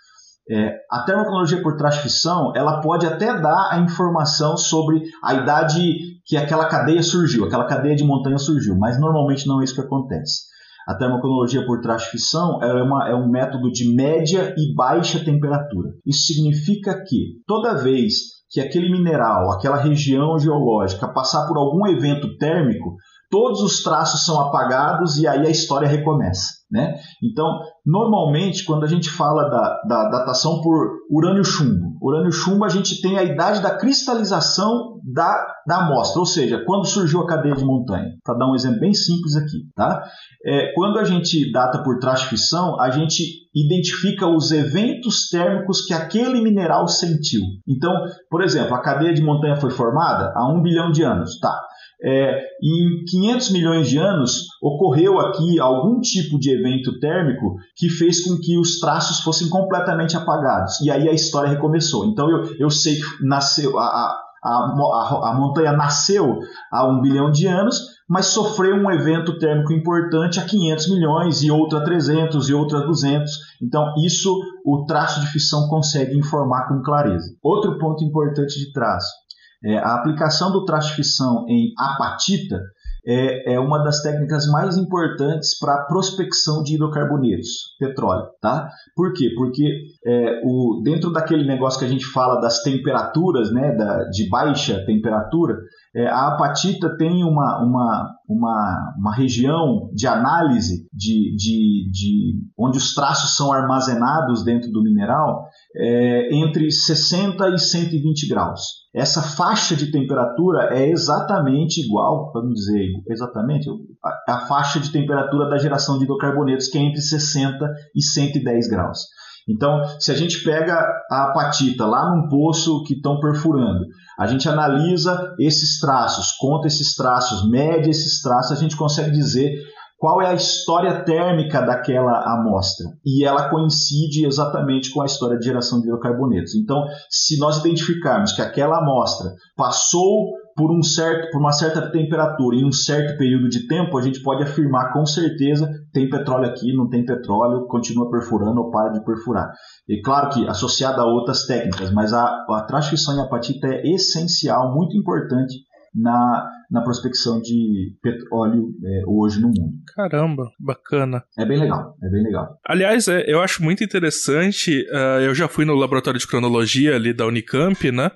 É, a termocronologia por fissão ela pode até dar a informação sobre a idade que aquela cadeia surgiu, aquela cadeia de montanha surgiu, mas normalmente não é isso que acontece. A termocronologia por fissão é, uma, é um método de média e baixa temperatura. Isso significa que toda vez que aquele mineral, aquela região geológica passar por algum evento térmico, todos os traços são apagados e aí a história recomeça. Né? Então, normalmente, quando a gente fala da, da datação por urânio-chumbo, urânio-chumbo a gente tem a idade da cristalização da, da amostra, ou seja, quando surgiu a cadeia de montanha. Para dar um exemplo bem simples aqui. Tá? É, quando a gente data por traço-fissão, a gente identifica os eventos térmicos que aquele mineral sentiu. Então, por exemplo, a cadeia de montanha foi formada há um bilhão de anos. Tá. É, em 500 milhões de anos, ocorreu aqui algum tipo de evento térmico que fez com que os traços fossem completamente apagados. E aí a história recomeçou. Então eu, eu sei que nasceu, a, a, a, a montanha nasceu há um bilhão de anos, mas sofreu um evento térmico importante a 500 milhões e outra a 300 e outra a 200. Então, isso o traço de fissão consegue informar com clareza. Outro ponto importante de traço é, a aplicação do traço-fissão em apatita é, é, uma das técnicas mais importantes para a prospecção de hidrocarbonetos, petróleo, tá? Por quê? Porque é, o, dentro daquele negócio que a gente fala das temperaturas, né, da, de baixa temperatura, é, a apatita tem uma, uma, uma, uma região de análise de, de, de onde os traços são armazenados dentro do mineral é, entre 60 e 120 graus. Essa faixa de temperatura é exatamente igual, vamos dizer, exatamente, a, a faixa de temperatura da geração de hidrocarbonetos, que é entre 60 e 110 graus. Então, se a gente pega a apatita lá num poço que estão perfurando, a gente analisa esses traços, conta esses traços, mede esses traços, a gente consegue dizer qual é a história térmica daquela amostra. E ela coincide exatamente com a história de geração de hidrocarbonetos. Então, se nós identificarmos que aquela amostra passou por, um certo, por uma certa temperatura em um certo período de tempo, a gente pode afirmar com certeza tem petróleo aqui, não tem petróleo, continua perfurando ou para de perfurar. E claro que associada a outras técnicas, mas a, a transcrição em apatita é essencial, muito importante na, na prospecção de petróleo é, hoje no mundo. Caramba, bacana. É bem legal, é bem legal. Aliás, é, eu acho muito interessante, uh, eu já fui no laboratório de cronologia ali da Unicamp, né?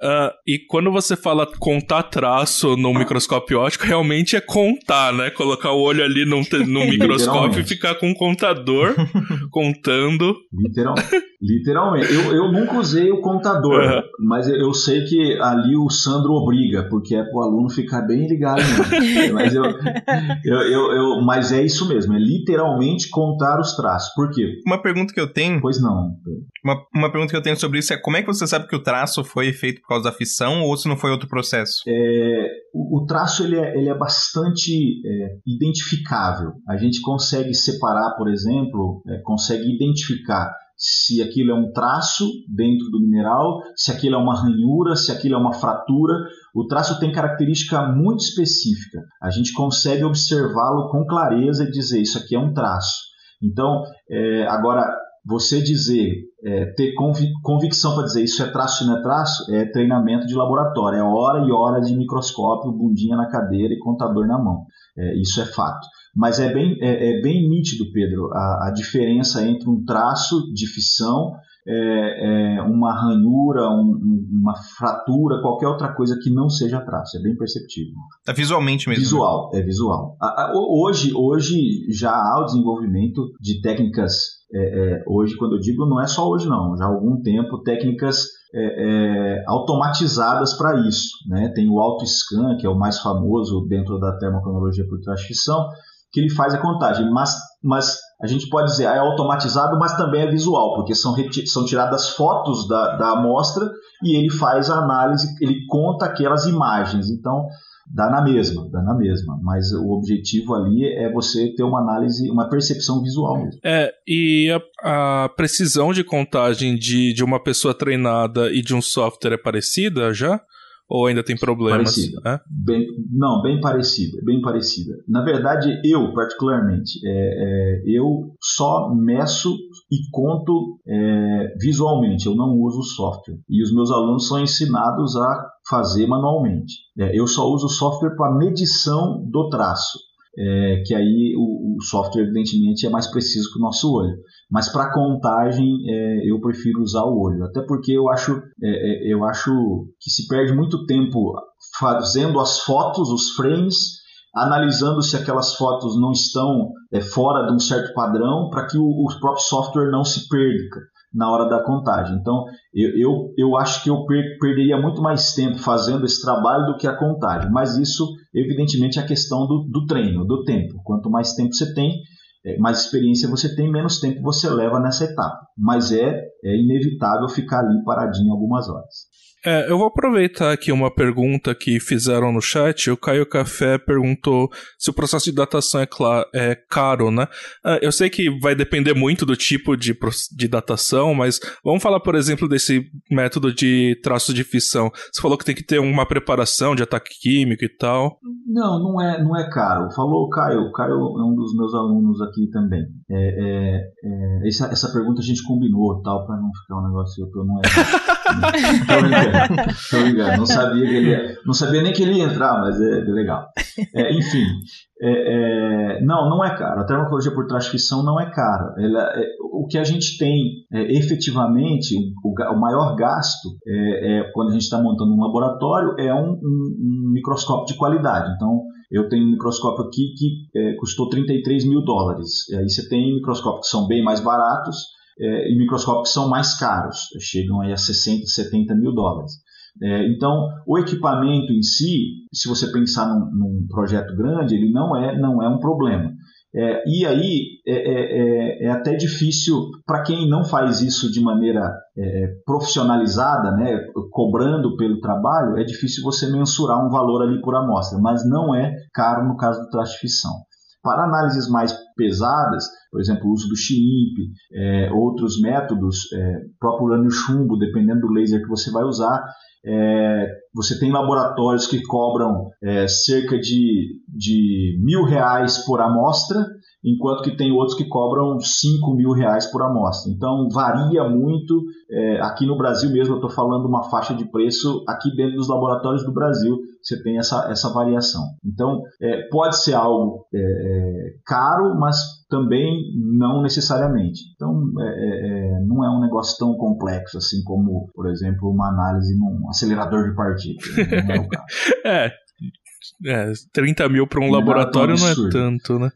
Uh, e quando você fala contar traço no microscópio óptico, realmente é contar, né? Colocar o olho ali num, num microscópio e ficar com um contador contando. Literalmente. Literalmente. Eu, eu nunca usei o contador, uhum. mas eu sei que ali o Sandro obriga, porque é para o aluno ficar bem ligado. mas, eu, eu, eu, eu, mas é isso mesmo, é literalmente contar os traços. Por quê? Uma pergunta que eu tenho. Pois não. Uma, uma pergunta que eu tenho sobre isso é como é que você sabe que o traço foi feito por causa da fissão ou se não foi outro processo? É, o, traço ele é, ele é bastante é, identificável. A gente consegue separar, por exemplo, é, consegue identificar se aquilo é um traço dentro do mineral, se aquilo é uma ranhura, se aquilo é uma fratura. O traço tem característica muito específica. A gente consegue observá-lo com clareza e dizer isso aqui é um traço. Então, é, agora, você dizer, é, ter convicção para dizer isso é traço não é traço, é treinamento de laboratório, é hora e hora de microscópio, bundinha na cadeira e contador na mão. É, isso é fato. Mas é bem, é, é bem nítido, Pedro, a, a, diferença entre um traço de fissão, é, é uma ranhura, um, uma fratura, qualquer outra coisa que não seja traço. É bem perceptível. É visualmente mesmo. Né? Visual, é visual. Hoje, hoje já há o desenvolvimento de técnicas é, é, hoje, quando eu digo, não é só hoje não, já há algum tempo, técnicas é, é automatizadas para isso. Né? Tem o AutoScan, que é o mais famoso dentro da termocronologia por transcrição, que ele faz a contagem, mas, mas a gente pode dizer, ah, é automatizado, mas também é visual, porque são, são tiradas fotos da, da amostra e ele faz a análise, ele conta aquelas imagens. Então, dá na mesma, dá na mesma. Mas o objetivo ali é você ter uma análise, uma percepção visual mesmo. É, e a, a precisão de contagem de, de uma pessoa treinada e de um software é parecida já? Ou ainda tem problemas? Parecida. É? Bem, não, bem parecida, bem parecida. Na verdade, eu, particularmente, é, é, eu só meço e conto é, visualmente, eu não uso software. E os meus alunos são ensinados a fazer manualmente. É, eu só uso software para medição do traço é, que aí o, o, software evidentemente é mais preciso que o nosso olho. Mas para contagem é, eu prefiro usar o olho, até porque eu acho, é, é, eu acho que se perde muito tempo fazendo as fotos, os frames, analisando se aquelas fotos não estão é, fora de um certo padrão para que o, o próprio software não se perca na hora da contagem. Então, eu, eu, eu acho que eu per, perderia muito mais tempo fazendo esse trabalho do que a contagem. Mas isso, evidentemente, é a questão do, do treino, do tempo. Quanto mais tempo você tem, é, mais experiência você tem, menos tempo você leva nessa etapa. Mas é, é inevitável ficar ali paradinho algumas horas. É, eu vou aproveitar aqui uma pergunta que fizeram no chat. O Caio Café perguntou se o processo de datação é, é caro, né? É, eu sei que vai depender muito do tipo de, de datação, mas vamos falar, por exemplo, desse método de traço de fissão. Você falou que tem que ter uma preparação de ataque químico e tal. Não, não é, não é caro. Falou o Caio. O Caio é um dos meus alunos aqui também. É, é, é essa, essa pergunta a gente combinou, tal, para não ficar um negócio que eu não é. Tô. Não sabia que ele ia, não sabia nem que ele ia entrar, mas é, é legal. É, enfim, é, é, não, não é caro. A termocologia por transcrição não é cara. Ela, é, o que a gente tem é, efetivamente, o, o, maior gasto é, quando a gente está montando um laboratório é um, um, um, microscópio de qualidade. Então, eu tenho um microscópio aqui que custou 33 mil dólares. E aí você tem microscópios que são bem mais baratos é, e microscópios que são mais caros, chegam aí a 60, 70 mil dólares. É, então, o equipamento em si, se você pensar num, num, projeto grande, ele não é, não é um problema. É, e aí é, é, é, é até difícil para quem não faz isso de maneira é, profissionalizada, né, cobrando pelo trabalho, é difícil você mensurar um valor ali por amostra, mas não é caro no caso do traste fissão. Para análises mais pesadas, por exemplo, o uso do CHIMP, é, outros métodos, é, próprio urânio chumbo, dependendo do laser que você vai usar, é, você tem laboratórios que cobram é, cerca de, de mil reais por amostra enquanto que tem outros que cobram 5 mil reais por amostra. Então varia muito. É, aqui no Brasil mesmo, eu estou falando uma faixa de preço aqui dentro dos laboratórios do Brasil, você tem essa, essa variação. Então é, pode ser algo é, é caro, mas também não necessariamente. Então é, é, não é um negócio tão complexo assim como, por exemplo, uma análise num acelerador de partículas. Não é. é, é, 30 mil para um não laboratório não é tanto, né?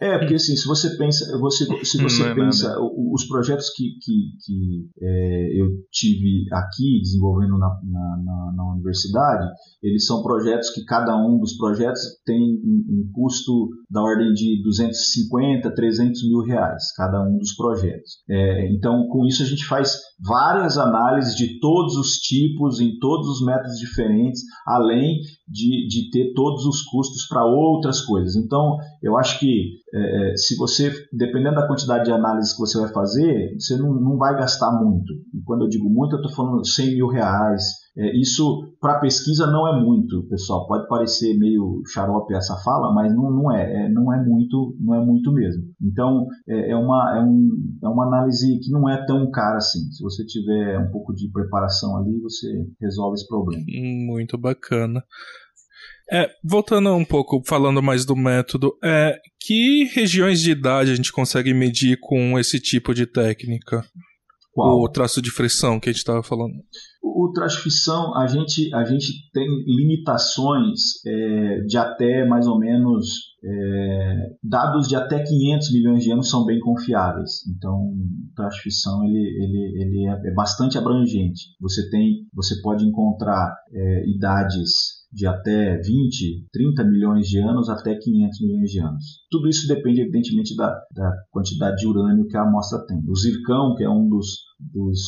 É, porque assim, se você pensa, você, se você é pensa, nada. os projetos que, que, que é, eu tive aqui desenvolvendo na, na, na, na, universidade, eles são projetos que cada um dos projetos tem um, um, custo da ordem de 250, 300 mil reais, cada um dos projetos. É, então, com isso a gente faz várias análises de todos os tipos, em todos os métodos diferentes, além de, de ter todos os custos para outras coisas. Então, eu acho que é, é, se você, dependendo da quantidade de análises que você vai fazer, você não, não vai gastar muito. E quando eu digo muito, eu estou falando 100 mil reais. É, isso, para pesquisa, não é muito, pessoal. Pode parecer meio xarope essa fala, mas não, não é, é não é muito, não é muito mesmo. Então, é, é, uma, é, um, é uma análise que não é tão cara assim. Se você tiver um pouco de preparação ali, você resolve esse problema. Muito bacana. É, voltando um pouco, falando mais do método, é, que regiões de idade a gente consegue medir com esse tipo de técnica? Qual? O traço de frição que a gente estava falando. O traço de frição, a gente, a gente tem limitações é, de até mais ou menos. É, dados de até 500 milhões de anos são bem confiáveis. Então, o traço de frição ele, ele, ele é, é bastante abrangente. Você, tem, você pode encontrar é, idades de até 20, 30 milhões de anos até 500 milhões de anos. Tudo isso depende, evidentemente, da, da quantidade de urânio que a amostra tem. O zircão, que é um dos dos,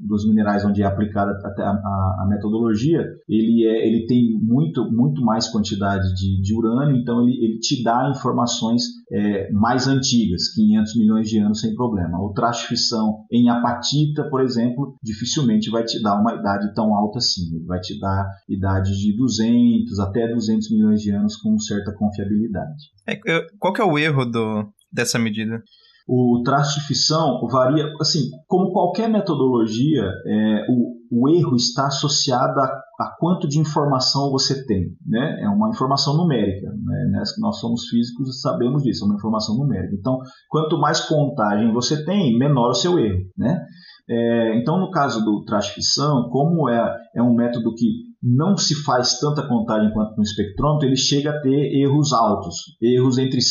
dos minerais onde é aplicada a, a, a, metodologia, ele, é, ele tem muito, muito mais quantidade de, de urânio, então ele, ele te dá informações é, mais antigas, 500 milhões de anos sem problema. O trastifição em apatita, por exemplo, dificilmente vai te dar uma idade tão alta assim, ele vai te dar idade de 200 até 200 milhões de anos com certa confiabilidade. É, qual que é o erro do, dessa medida? O traço de fissão varia, assim, como qualquer metodologia, é, o, o erro está associado a, a, quanto de informação você tem, né? É uma informação numérica, né? Nós somos físicos e sabemos disso, é uma informação numérica. Então, quanto mais contagem você tem, menor o seu erro, né? É, então, no caso do traço de fissão, como é, é um método que não se faz tanta contagem quanto no espectrômetro, ele chega a ter erros altos, erros entre 5%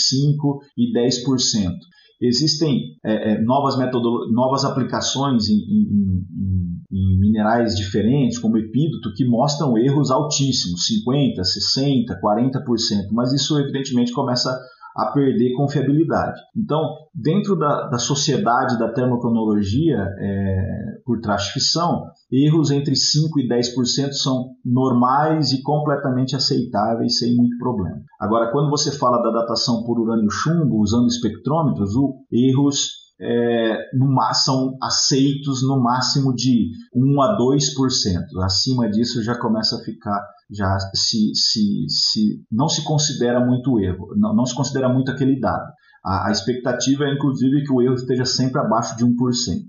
e 10%. Existem é, é, novas, novas aplicações em, em, em, em, minerais diferentes, como epídoto, que mostram erros altíssimos, 50%, 60%, 40%, mas isso evidentemente começa a perder confiabilidade. Então, dentro da, da sociedade da termocronologia é, por fissão, erros entre 5% e 10% são normais e completamente aceitáveis, sem muito problema. Agora, quando você fala da datação por urânio-chumbo, usando espectrômetros, o, erros é, no, são aceitos no máximo de 1 a 2%. Acima disso já começa a ficar já se, se, se não se considera muito erro, não, não se considera muito aquele dado. A, a, expectativa é, inclusive, que o erro esteja sempre abaixo de 1%,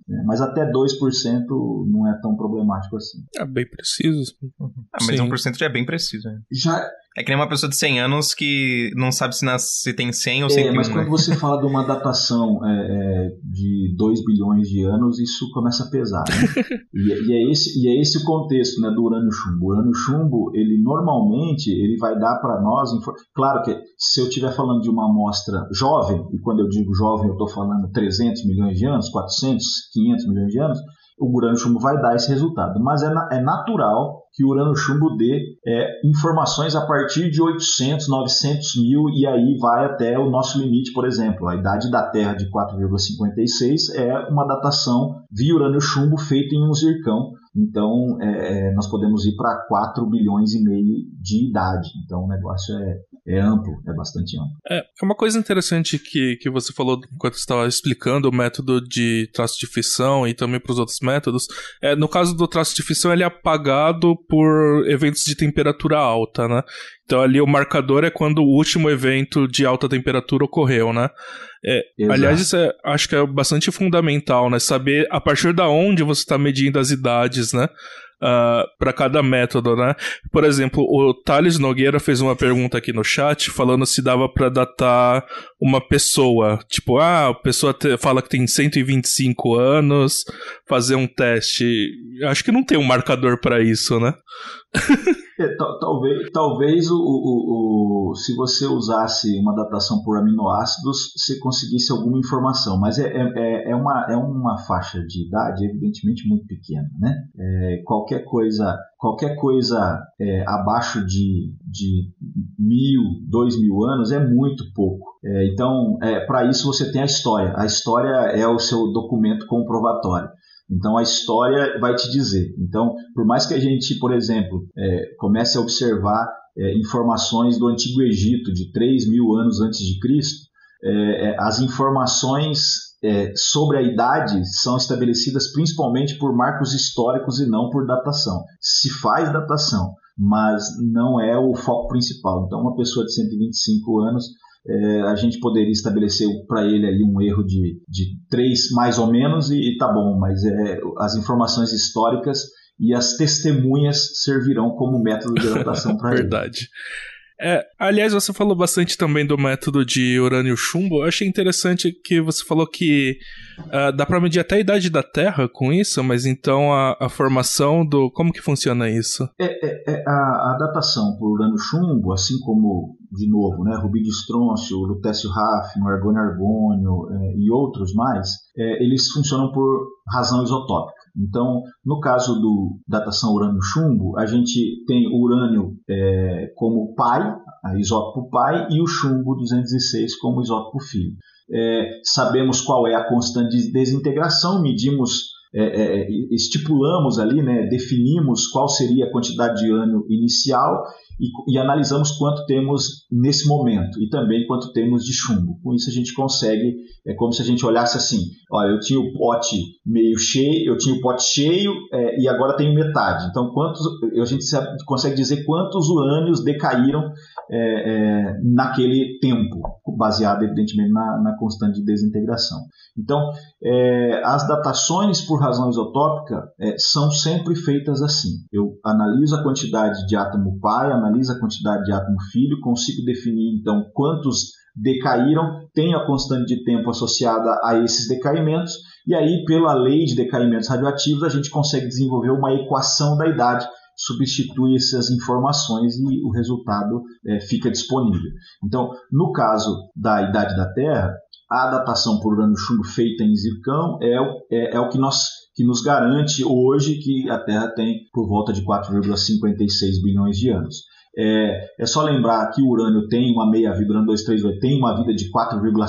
né? mas até 2% não é tão problemático assim. É bem preciso. Uhum. Ah, mas Sim. 1% já é bem preciso. Né? Já, é que nem uma pessoa de 100 anos que não sabe se, nas, se tem 100 ou 101. É, mas quando né? você fala de uma datação é, é, de 2 bilhões de anos, isso começa a pesar. Né? e, e, é esse, e é esse o contexto né, do urânio-chumbo. O urânio-chumbo, ele normalmente ele vai dar para nós... Claro que se eu estiver falando de uma amostra jovem, e quando eu digo jovem eu estou falando 300 milhões de anos, 400, 500 milhões de anos, o urânio-chumbo vai dar esse resultado. Mas é, é natural que o urânio-chumbo dê é, informações a partir de 800, 900 mil e aí vai até o nosso limite, por exemplo. A idade da Terra de 4,56 é uma datação via urânio-chumbo feita em um zircão Então, é, é nós podemos ir para 4 bilhões e meio de idade. Então, o negócio é, é amplo, é bastante amplo. É, é uma coisa interessante que, que você falou enquanto estava explicando o método de traço de fissão e também para os outros métodos. É, no caso do traço de fissão, ele é apagado por eventos de temperatura alta, né? Então ali o marcador é quando o último evento de alta temperatura ocorreu, né? É, aliás, isso é, acho que é bastante fundamental, né? Saber a partir da onde você está medindo as idades, né? uh, ah, para cada método, né? Por exemplo, o Thales Nogueira fez uma pergunta aqui no chat falando se dava para datar uma pessoa. Tipo, ah, a pessoa te, fala que tem 125 anos, fazer um teste. Acho que não tem um marcador para isso, né? É, talvez talvez o, o, o, se você usasse uma datação por aminoácidos, você conseguisse alguma informação, mas é, é, é, uma, é uma faixa de idade evidentemente muito pequena. Né? É, qualquer coisa, qualquer coisa é, abaixo de, de mil, dois mil anos é muito pouco. É, então, é, para isso você tem a história. A história é o seu documento comprovatório. Então a história vai te dizer. Então, por mais que a gente, por exemplo, é, comece a observar é, informações do Antigo Egito de 3 mil anos antes de Cristo, é, é, as informações é, sobre a idade são estabelecidas principalmente por marcos históricos e não por datação. Se faz datação, mas não é o foco principal. Então, uma pessoa de 125 anos é, a gente poderia estabelecer para ele aí um erro de, de 3 mais ou menos e, e tá bom, mas é, as informações históricas e as testemunhas servirão como método de adaptação para ele. Verdade. É, aliás, você falou bastante também do método de urânio chumbo. Eu achei interessante que você falou que uh, dá para medir até a idade da Terra com isso, mas então a, a formação do. Como que funciona isso? É, é, é a, a, datação por urânio chumbo, assim como, de novo, né, rubídio estrôncio, lutécio hafnio, argônio argônio é, e outros mais, é, eles funcionam por razão isotópica. Então, no caso do datação urânio-chumbo, a gente tem o urânio é, como pai, isótopo pai, e o chumbo 216 como isótopo filho. É, sabemos qual é a constante de desintegração, medimos é, é, é, estipulamos ali, né, definimos qual seria a quantidade de ano inicial e, e, analisamos quanto temos nesse momento e também quanto temos de chumbo. Com isso a gente consegue, é como se a gente olhasse assim, olha, eu tinha o pote meio cheio, eu tinha o pote cheio é, e agora tenho metade. Então quantos, a gente consegue dizer quantos urânios decaíram é, é, naquele tempo, baseado evidentemente na, na constante de desintegração. Então é, as datações por razão isotópica é, são sempre feitas assim. Eu analiso a quantidade de átomo pai, analiso a quantidade de átomo filho, consigo definir então quantos decaíram, tenho a constante de tempo associada a esses decaimentos, e aí, pela lei de decaimentos radioativos, a gente consegue desenvolver uma equação da idade substitui essas informações e o resultado é, fica disponível. Então, no caso da idade da Terra, a datação por urânio chumbo feita em zircão é, é, é o que nós que nos garante hoje que a Terra tem por volta de 4,56 bilhões de anos. É, é, só lembrar que o urânio tem uma meia-vida, urânio 238 tem uma vida de 4,5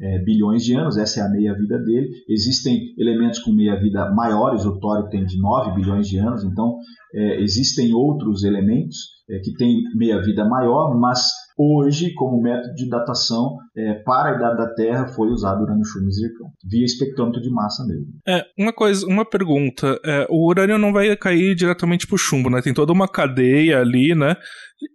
é, bilhões de anos, essa é a meia-vida dele. Existem elementos com meia-vida maiores, o tório tem de 9 bilhões de anos, então é, existem outros elementos é, que têm meia-vida maior, mas Hoje, como método de datação é, para a idade da Terra, foi usado o urânio chumbo zircão, via espectrômetro de massa mesmo. É, uma coisa, uma pergunta. É, o urânio não vai cair diretamente para o chumbo, né? Tem toda uma cadeia ali, né?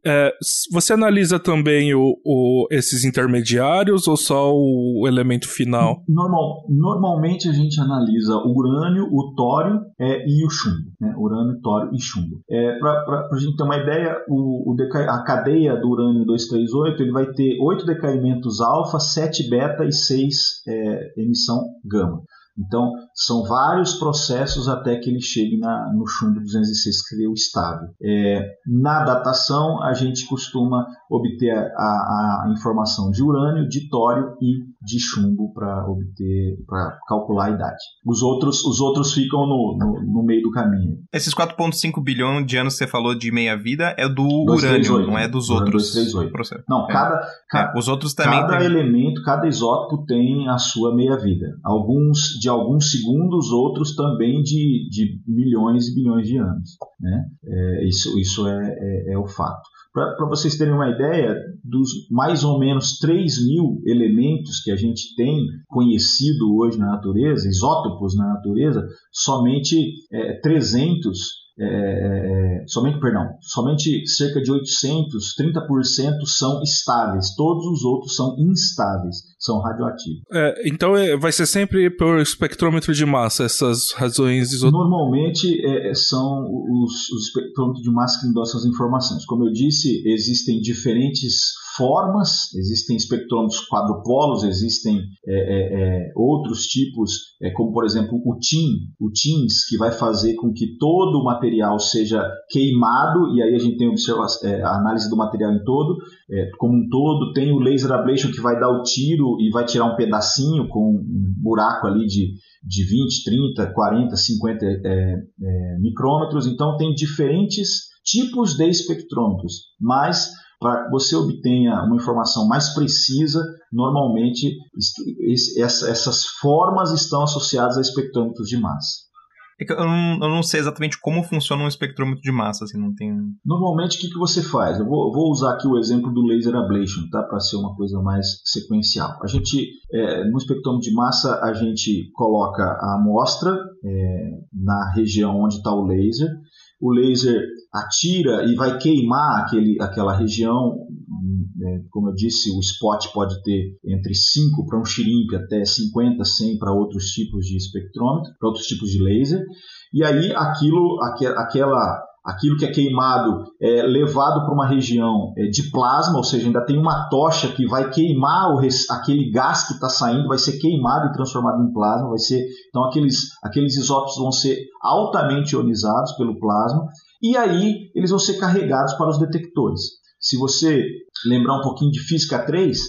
É, você analisa também o, o, esses intermediários ou só o elemento final? Normal, normalmente a gente analisa o urânio, o tório é, e o chumbo. Né? Urânio, tório e chumbo. É, Para a gente ter uma ideia, o, o a cadeia do urânio 238 ele vai ter oito decaimentos alfa, sete beta e seis é, emissão gama. Então, são vários processos até que ele chegue na, no chumbo 206, que seria o estável. É, na datação, a gente costuma obter a, a, informação de urânio, de tório e de chumbo para obter, para calcular a idade. Os outros, os outros ficam no, no, no meio do caminho. Esses 4,5 bilhões de anos que você falou de meia-vida é do 238, urânio, não é dos outros. 238. Não, é. cada, ca, é, os outros também cada tem... elemento, cada isótopo tem a sua meia-vida. Alguns de alguns segundos, outros também de, de milhões e bilhões de anos. Né? É, isso isso é, é, é o fato. Para vocês terem uma ideia, dos mais ou menos 3 mil elementos que a gente tem conhecido hoje na natureza, isótopos na natureza, somente é, 300 é, é, é, somente, perdão, somente cerca de 800, 30% são estáveis, todos os outros são instáveis, são radioativos. É, então é, vai ser sempre por espectrômetro de massa essas razões isotôpicas? Normalmente é, são os, os espectrômetros de massa que nos dão essas informações. Como eu disse, existem diferentes formas, existem espectrômetros quadrupolos, existem é, é, é, outros tipos, é, como por exemplo o TIM, o TIMS, que vai fazer com que todo o material seja queimado, e aí a gente tem é, a análise do material em todo, como um todo, tem o laser ablation que vai dar o tiro e vai tirar um pedacinho com um buraco ali de, de 20, 30, 40, 50 micrômetros, então tem diferentes tipos de espectrômetros, mas para que você obtenha uma informação mais precisa, normalmente essas formas estão associadas a espectrômetros de massa. É eu, não, eu não, sei exatamente como funciona um espectrômetro de massa, assim, não tem... Normalmente, o que, que você faz? Eu vou, vou usar aqui o exemplo do laser ablation, tá? Para ser uma coisa mais sequencial. A gente, é, no espectrômetro de massa, a gente coloca a amostra é, na região onde está o laser, o laser atira e vai queimar aquele, aquela região. Né? Como eu disse, o spot pode ter entre 5 para um shrimp até 50, 100 para outros tipos de espectrômetro, para outros tipos de laser. E aí aquilo, aquela aquilo que é queimado é levado para uma região é, de plasma, ou seja, ainda tem uma tocha que vai queimar o, aquele gás que está saindo, vai ser queimado e transformado em plasma, vai ser então aqueles, aqueles isótopos vão ser altamente ionizados pelo plasma e aí eles vão ser carregados para os detectores. Se você lembrar um pouquinho de física 3,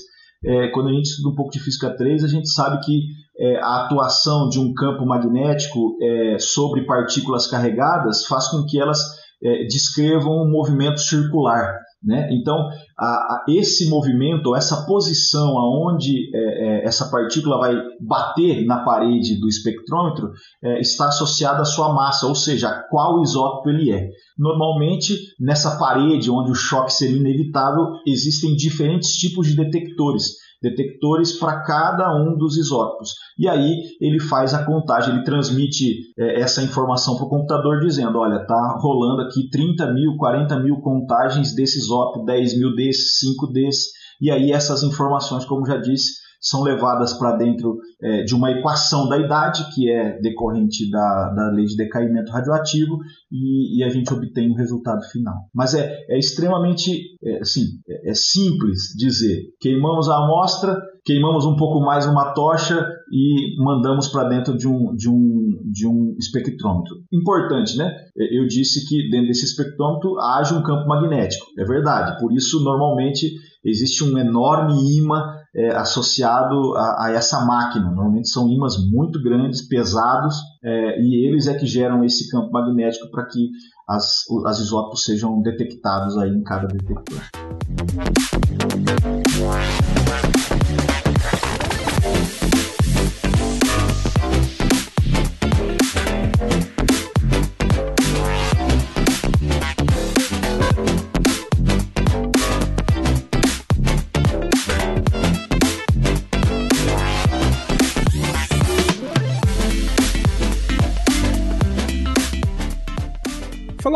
é, quando a gente estuda um pouco de física 3, a gente sabe que é, a atuação de um campo magnético é, sobre partículas carregadas faz com que elas é, descrevam um movimento circular. Né? Então, a, a esse movimento, essa posição aonde é, é, essa partícula vai bater na parede do espectrômetro é, está associada à sua massa, ou seja, a qual isótopo ele é. Normalmente, nessa parede onde o choque seria inevitável, existem diferentes tipos de detectores detectores para cada um dos isótopos. E aí ele faz a contagem, ele transmite é, essa informação para o computador dizendo, olha, está rolando aqui 30 mil, 40 mil contagens desse isótopo, 10 mil desse, 5 desse, e aí essas informações, como já disse, são levadas para dentro é, de uma equação da idade, que é decorrente da, da lei de decaimento radioativo, e, e a gente obtém o resultado final. Mas é, é extremamente é, assim, é, é simples dizer: queimamos a amostra, queimamos um pouco mais uma tocha e mandamos para dentro de um, de, um, de um espectrômetro. Importante, né? Eu disse que dentro desse espectrômetro age um campo magnético. É verdade. Por isso, normalmente, existe um enorme imã é, associado a, a, essa máquina. Normalmente são ímãs muito grandes, pesados, é, e eles é que geram esse campo magnético para que as, as isótopos sejam detectados aí em cada detector.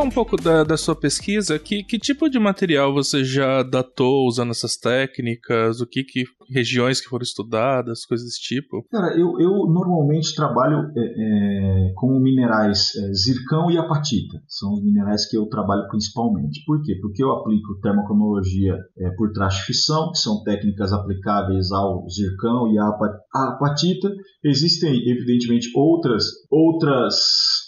Falar um pouco da, da sua pesquisa. Que, que tipo de material você já datou usando essas técnicas? O que, que regiões que foram estudadas, coisas desse tipo? Cara, eu, eu normalmente trabalho é, é, com minerais é, zircão e apatita. São os minerais que eu trabalho principalmente. Por quê? Porque eu aplico termocronologia é, por traste fissão, que são técnicas aplicáveis ao zircão e à apatita. Existem, evidentemente, outras, outras,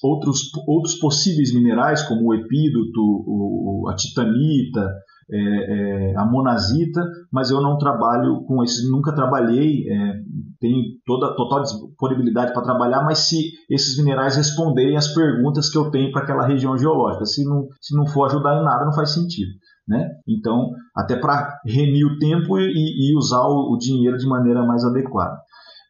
outros, outros possíveis minerais, como o epídoto, o, a titanita, é, é, a monazita, mas eu não trabalho com esses, nunca trabalhei, é, tenho toda total disponibilidade para trabalhar, mas se esses minerais responderem às perguntas que eu tenho para aquela região geológica, se não, se não for ajudar em nada, não faz sentido. Né? Então, até para remir o tempo e, e usar o, o dinheiro de maneira mais adequada.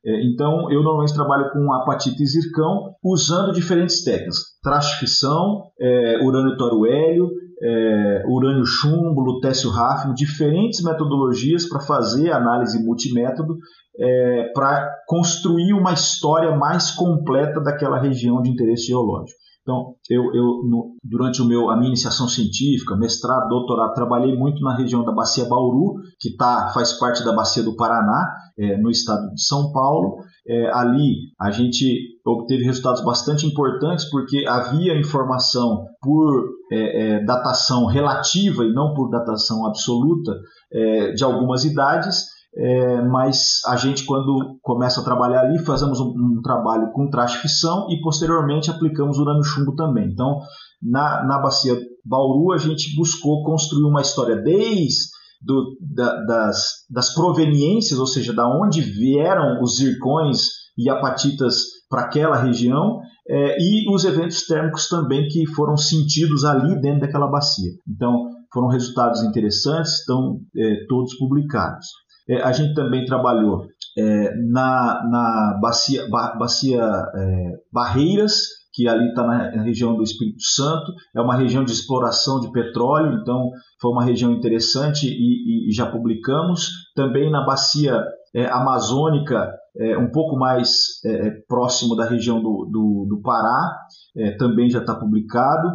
É, então, eu normalmente trabalho com apatita e zircão usando diferentes técnicas. Traxifição, é, urânio toruélio, é, urânio chumbo, lutécio ráfino, diferentes metodologias para fazer análise multimétodo é, para construir uma história mais completa daquela região de interesse geológico. Então, eu, eu no, durante o meu, a minha iniciação científica, mestrado, doutorado, trabalhei muito na região da Bacia Bauru, que tá, faz parte da Bacia do Paraná, é, no estado de São Paulo. É, ali a gente obteve resultados bastante importantes porque havia informação por é, é datação relativa e não por datação absoluta é, de algumas idades é, mas a gente, quando começa a trabalhar ali, fazemos um, um trabalho com traste-fissão e posteriormente aplicamos urânio chumbo também. Então, na, na bacia Bauru, a gente buscou construir uma história desde do, da, das, das proveniências, ou seja, da onde vieram os zircões e apatitas para aquela região, é, e os eventos térmicos também que foram sentidos ali dentro daquela bacia. Então, foram resultados interessantes, estão é, todos publicados. É, a gente também trabalhou é, na, na bacia, ba, bacia é, Barreiras, que ali está na região do Espírito Santo, é uma região de exploração de petróleo, então foi uma região interessante e, e já publicamos. Também na bacia é, amazônica, é, um pouco mais é, próximo da região do, do, do Pará, também já está publicado.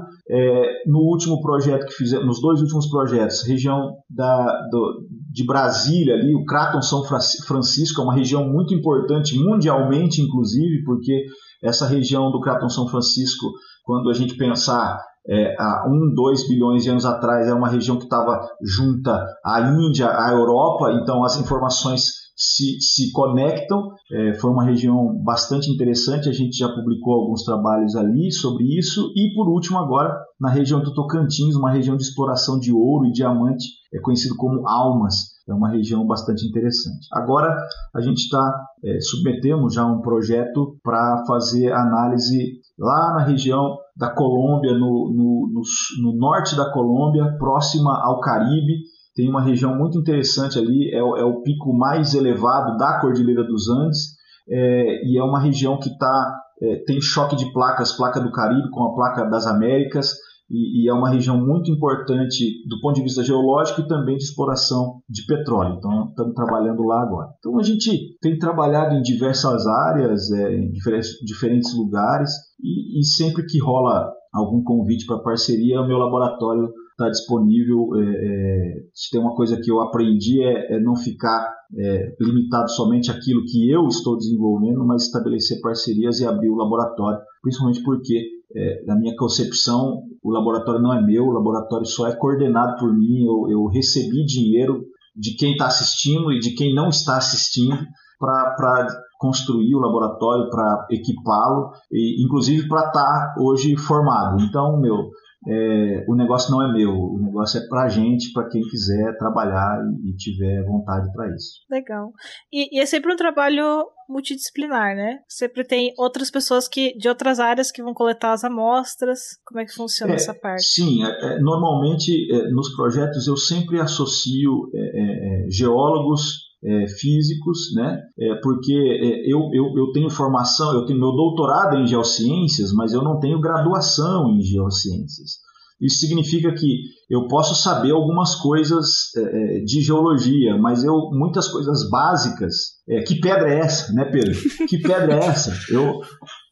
no último projeto que fizemos, nos dois últimos projetos, região da, do, de Brasília, ali, o Craton São Francisco, é uma região muito importante mundialmente, inclusive, porque essa região do Craton São Francisco, quando a gente pensar é, há um, dois bilhões de anos atrás, é uma região que estava junta à Índia, à Europa, então as informações se, se conectam. É, foi uma região bastante interessante, a gente já publicou alguns trabalhos ali sobre isso. E por último, agora, na região do Tocantins, uma região de exploração de ouro e diamante, é conhecido como Almas. É uma região bastante interessante. Agora a gente está é, submetemos já um projeto para fazer análise lá na região da Colômbia, no, no, no, no norte da Colômbia, próxima ao Caribe, tem uma região muito interessante ali, é, é o pico mais elevado da Cordilheira dos Andes, é, e é uma região que tá, é, tem choque de placas, placa do Caribe com a placa das Américas, e, e, é uma região muito importante do ponto de vista geológico e também de exploração de petróleo. Então, estamos trabalhando lá agora. Então, a gente tem trabalhado em diversas áreas, é, em diferentes, diferentes lugares, e, e sempre que rola algum convite para parceria, o meu laboratório está disponível. É, é, se tem uma coisa que eu aprendi é, é não ficar é, limitado somente àquilo que eu estou desenvolvendo, mas estabelecer parcerias e abrir o laboratório, principalmente porque, é, na minha concepção, o laboratório não é meu, o laboratório só é coordenado por mim, eu, eu recebi dinheiro de quem está assistindo e de quem não está assistindo para construir o laboratório, para equipá-lo, e inclusive para estar tá hoje formado. Então, meu, é, o negócio não é meu, o negócio é para a gente, para quem quiser trabalhar e, e tiver vontade para isso. Legal. E, e, é sempre um trabalho multidisciplinar, né? Sempre tem outras pessoas que de outras áreas que vão coletar as amostras. Como é que funciona é, essa parte? Sim, é, é normalmente é, nos projetos eu sempre associo é, geólogos é, físicos, né? É, porque é, eu, eu, eu tenho formação, eu tenho meu doutorado em geociências, mas eu não tenho graduação em geociências. Isso significa que eu posso saber algumas coisas é, é de geologia, mas eu muitas coisas básicas. É, que pedra é essa, né, Pedro? Que pedra é essa? Eu,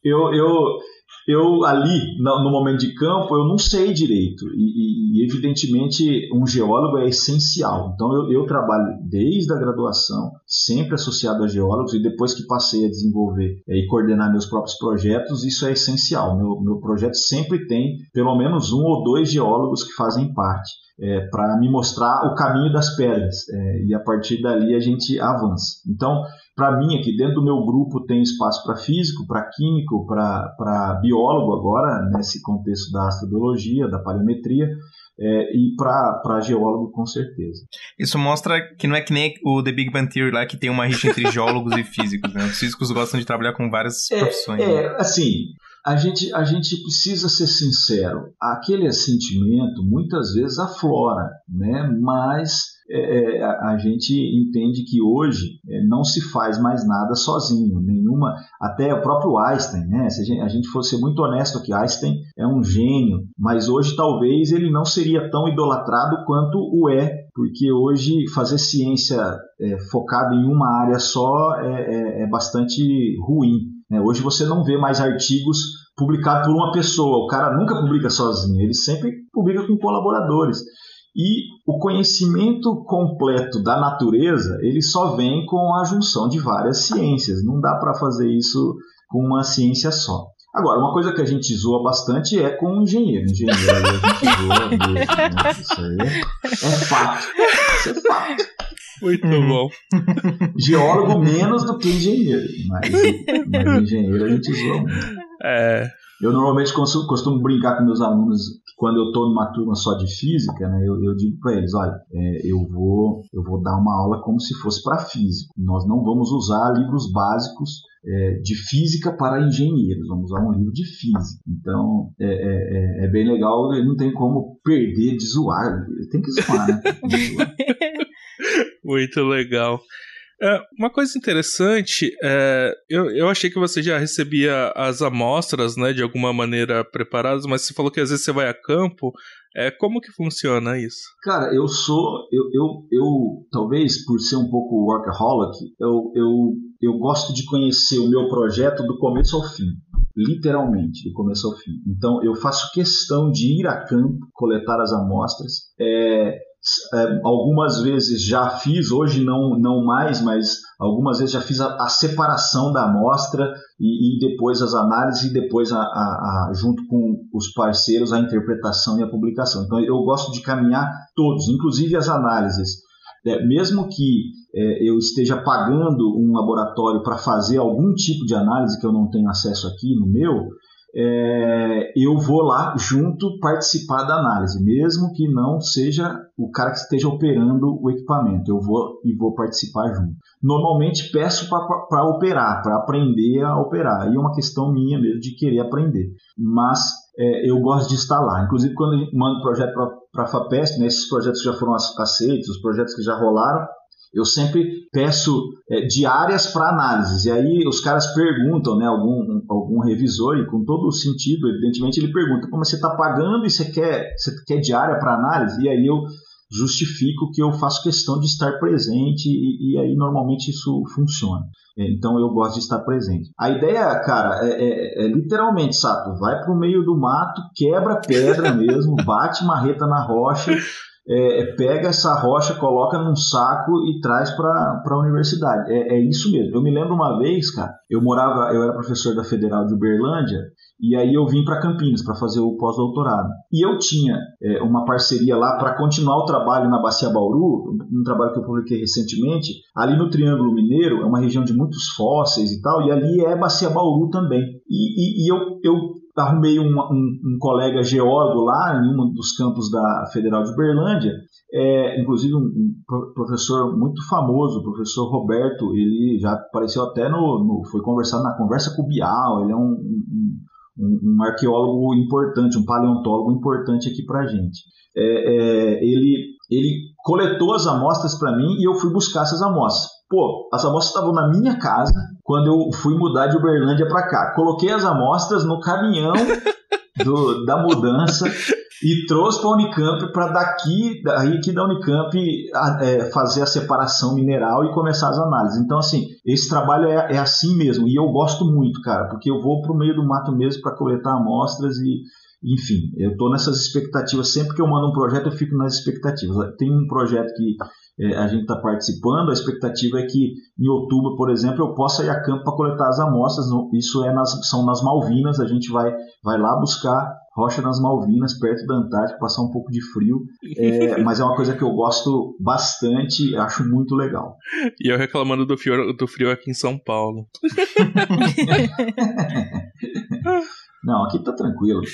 eu, eu, eu ali, no momento de campo, eu não sei direito. E, e evidentemente, um geólogo é essencial. Então, eu, eu, trabalho desde a graduação, sempre associado a geólogos, e depois que passei a desenvolver é, e coordenar meus próprios projetos, isso é essencial. Meu, meu projeto sempre tem pelo menos um ou dois geólogos que fazem parte. É, para me mostrar o caminho das pedras é, e a partir dali a gente avança. Então, para mim aqui dentro do meu grupo tem espaço para físico, para químico, para biólogo agora nesse contexto da astrobiologia, da paleometria é, e para geólogo com certeza. Isso mostra que não é que nem o The Big Bang Theory lá que tem uma rixa entre geólogos e físicos, né? Os físicos gostam de trabalhar com várias é, profissões. É, né? assim, a gente, a gente precisa ser sincero. Aquele sentimento muitas vezes aflora, né? Mas é, é a, gente entende que hoje é, não se faz mais nada sozinho, nenhuma, até o próprio Einstein, né? Se a gente, a gente fosse muito honesto que Einstein é um gênio, mas hoje talvez ele não seria tão idolatrado quanto o é, porque hoje fazer ciência é, focada em uma área só é, é, é bastante ruim. Né? Hoje você não vê mais artigos publicados por uma pessoa, o cara nunca publica sozinho, ele sempre publica com colaboradores. E o conhecimento completo da natureza, ele só vem com a junção de várias ciências. Não dá para fazer isso com uma ciência só. Agora, uma coisa que a gente zoa bastante é com engenheiro. Engenheiro a gente zoa mesmo, né? Isso aí é fato. Isso é fato. Muito uhum. bom. Geólogo menos do que engenheiro, mas, mas engenheiro a gente zoa muito. É, eu normalmente costumo, costumo, brincar com meus alunos quando eu estou numa turma só de física, né, eu, eu digo para eles, olha, é, eu vou eu vou dar uma aula como se fosse para físico. Nós não vamos usar livros básicos é, de física para engenheiros, vamos usar um livro de física. Então é, é, é, é bem legal, não tem como perder de zoar, tem que zoar, né? Muito legal. É, uma coisa interessante, é, eu, eu achei que você já recebia as amostras, né, de alguma maneira preparadas, mas você falou que às vezes você vai a campo. É, como que funciona isso? Cara, eu sou, eu, eu, eu talvez por ser um pouco workaholic, eu, eu, eu gosto de conhecer o meu projeto do começo ao fim literalmente, do começo ao fim. Então, eu faço questão de ir a campo, coletar as amostras. É, é, algumas vezes já fiz, hoje não, não mais, mas algumas vezes já fiz a, a separação da amostra e, e, depois as análises e depois, a, a, junto com os parceiros, a interpretação e a publicação. Então eu gosto de caminhar todos, inclusive as análises. É, mesmo que é, eu esteja pagando um laboratório para fazer algum tipo de análise que eu não tenho acesso aqui no meu, é, eu vou lá junto participar da análise, mesmo que não seja o cara que esteja operando o equipamento, eu vou e vou participar junto. Normalmente peço para operar, para aprender a operar, e é uma questão minha mesmo de querer aprender, mas é, eu gosto de estar lá. Inclusive, quando eu mando projeto para a FAPESP, né, esses projetos já foram aceitos, os projetos que já rolaram, eu sempre peço é, diárias para análise. E aí os caras perguntam, né, algum, algum revisor, e com todo o sentido, evidentemente, ele pergunta: como você está pagando e você quer, você quer diária para análise? E aí eu justifico que eu faço questão de estar presente, e, e aí normalmente isso funciona. É, então eu gosto de estar presente. A ideia, cara, é, é, é literalmente, Sato, vai para o meio do mato, quebra pedra mesmo, bate marreta na rocha é, é, pega essa rocha, coloca num saco e traz para a universidade. É, é, isso mesmo. Eu me lembro uma vez, cara, eu morava, eu era professor da Federal de Uberlândia, e aí eu vim para Campinas para fazer o pós-doutorado. E eu tinha é, uma parceria lá para continuar o trabalho na Bacia Bauru, um trabalho que eu publiquei recentemente. Ali no Triângulo Mineiro, é uma região de muitos fósseis e tal, e ali é Bacia Bauru também. E, e, e eu, eu arrumei um, um, um, colega geólogo lá em um dos campos da Federal de Uberlândia, é, inclusive um, um, professor muito famoso, o professor Roberto, ele já apareceu até no, no foi conversado na conversa com o Bial, ele é um, um, arqueólogo importante, um paleontólogo importante aqui para gente. É, é, ele, ele coletou as amostras para mim e eu fui buscar essas amostras. Pô, as amostras estavam na minha casa quando eu fui mudar de Uberlândia para cá. Coloquei as amostras no caminhão do, da mudança e trouxe para a Unicamp para daqui, daí aqui da Unicamp, é, fazer a separação mineral e começar as análises. Então, assim, esse trabalho é, é assim mesmo e eu gosto muito, cara, porque eu vou para o meio do mato mesmo para coletar amostras e, enfim, eu estou nessas expectativas. Sempre que eu mando um projeto, eu fico nas expectativas. Tem um projeto que é, a gente está participando, a expectativa é que em outubro, por exemplo, eu possa ir a campo para coletar as amostras. Isso é nas, são nas Malvinas, a gente vai, vai lá buscar rocha nas Malvinas, perto da Antártica, passar um pouco de frio. É, mas é uma coisa que eu gosto bastante, acho muito legal. E eu reclamando do frio, do frio aqui em São Paulo. Não, aqui tá tranquilo. Pô.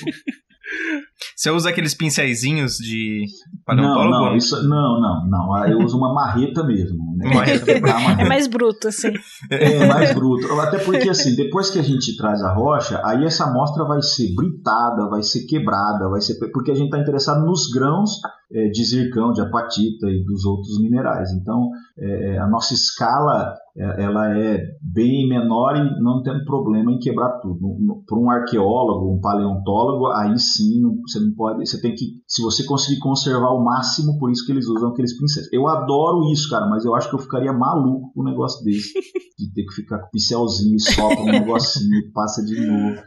Você usa aqueles pincéisinhos de não, paleontólogo? não, isso, não, não, não. Eu uso uma marreta mesmo. Né? Marreta. É mais bruto, assim. É mais bruto. Até porque, assim, depois que a gente traz a rocha, aí essa amostra vai ser britada, vai ser quebrada, vai ser. Porque a gente está interessado nos grãos é, de zircão, de apatita e dos outros minerais. Então, é, a nossa escala é, ela é bem menor e não tem problema em quebrar tudo. Para um arqueólogo, um paleontólogo, aí sim não- você não pode. Você tem que, se você conseguir conservar o máximo, por isso que eles usam aqueles pincéis. Eu adoro isso, cara, mas eu acho que eu ficaria maluco com um negócio desse, de ter que ficar com o pincelzinho e sopra um negocinho e passa de novo.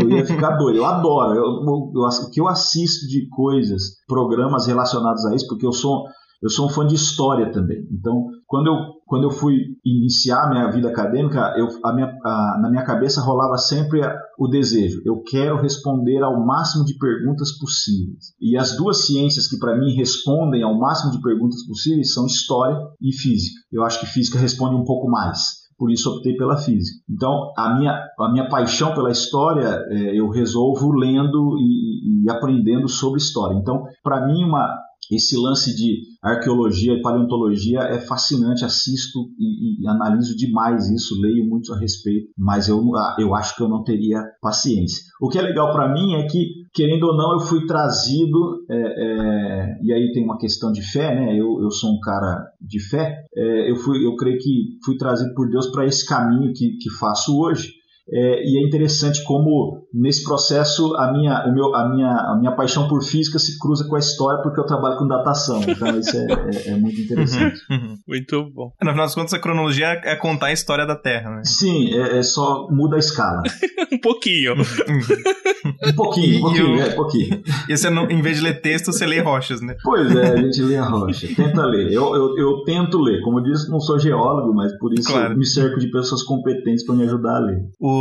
Eu ia ficar doido. Eu adoro. Eu, eu- eu- o que eu assisto de coisas, programas relacionados a isso, porque eu sou, eu sou um fã de história também. Então, quando eu, quando eu fui iniciar minha vida acadêmica, eu, a minha, a- na minha cabeça rolava sempre o desejo. Eu quero responder ao máximo de perguntas possíveis. E as duas ciências que, para mim, respondem ao máximo de perguntas possíveis são história e física. Eu acho que física responde um pouco mais por isso optei pela física. Então, a minha, a minha paixão pela história é, eu resolvo lendo e, e aprendendo sobre história. Então, para mim, uma, esse lance de arqueologia e paleontologia é fascinante, assisto e, e analiso demais isso, leio muito a respeito, mas eu, ah, eu acho que eu não teria paciência. O que é legal para mim é que, querendo ou não, eu fui trazido, é, é, e aí tem uma questão de fé, né? Eu, eu sou um cara de fé, é, eu, fui, eu creio que fui trazido por Deus para esse caminho que, que faço hoje. É, e é interessante como nesse processo a minha, o meu, a, minha, a minha paixão por física se cruza com a história porque eu trabalho com datação. Então isso é, é- é muito interessante. Uhum. Muito bom. No final das contas, a cronologia é contar a história da Terra, né? Sim, é, é só muda a escala. Um pouquinho. Um pouquinho, E um pouquinho, o- é, um pouquinho. E você, não, em vez de ler texto, você lê rochas, né? Pois é, a gente lê a rocha, tenta ler. Eu, eu, eu tento ler. Como eu disse, não sou geólogo, mas por isso Claro. eu me cerco de pessoas competentes para me ajudar a ler. O,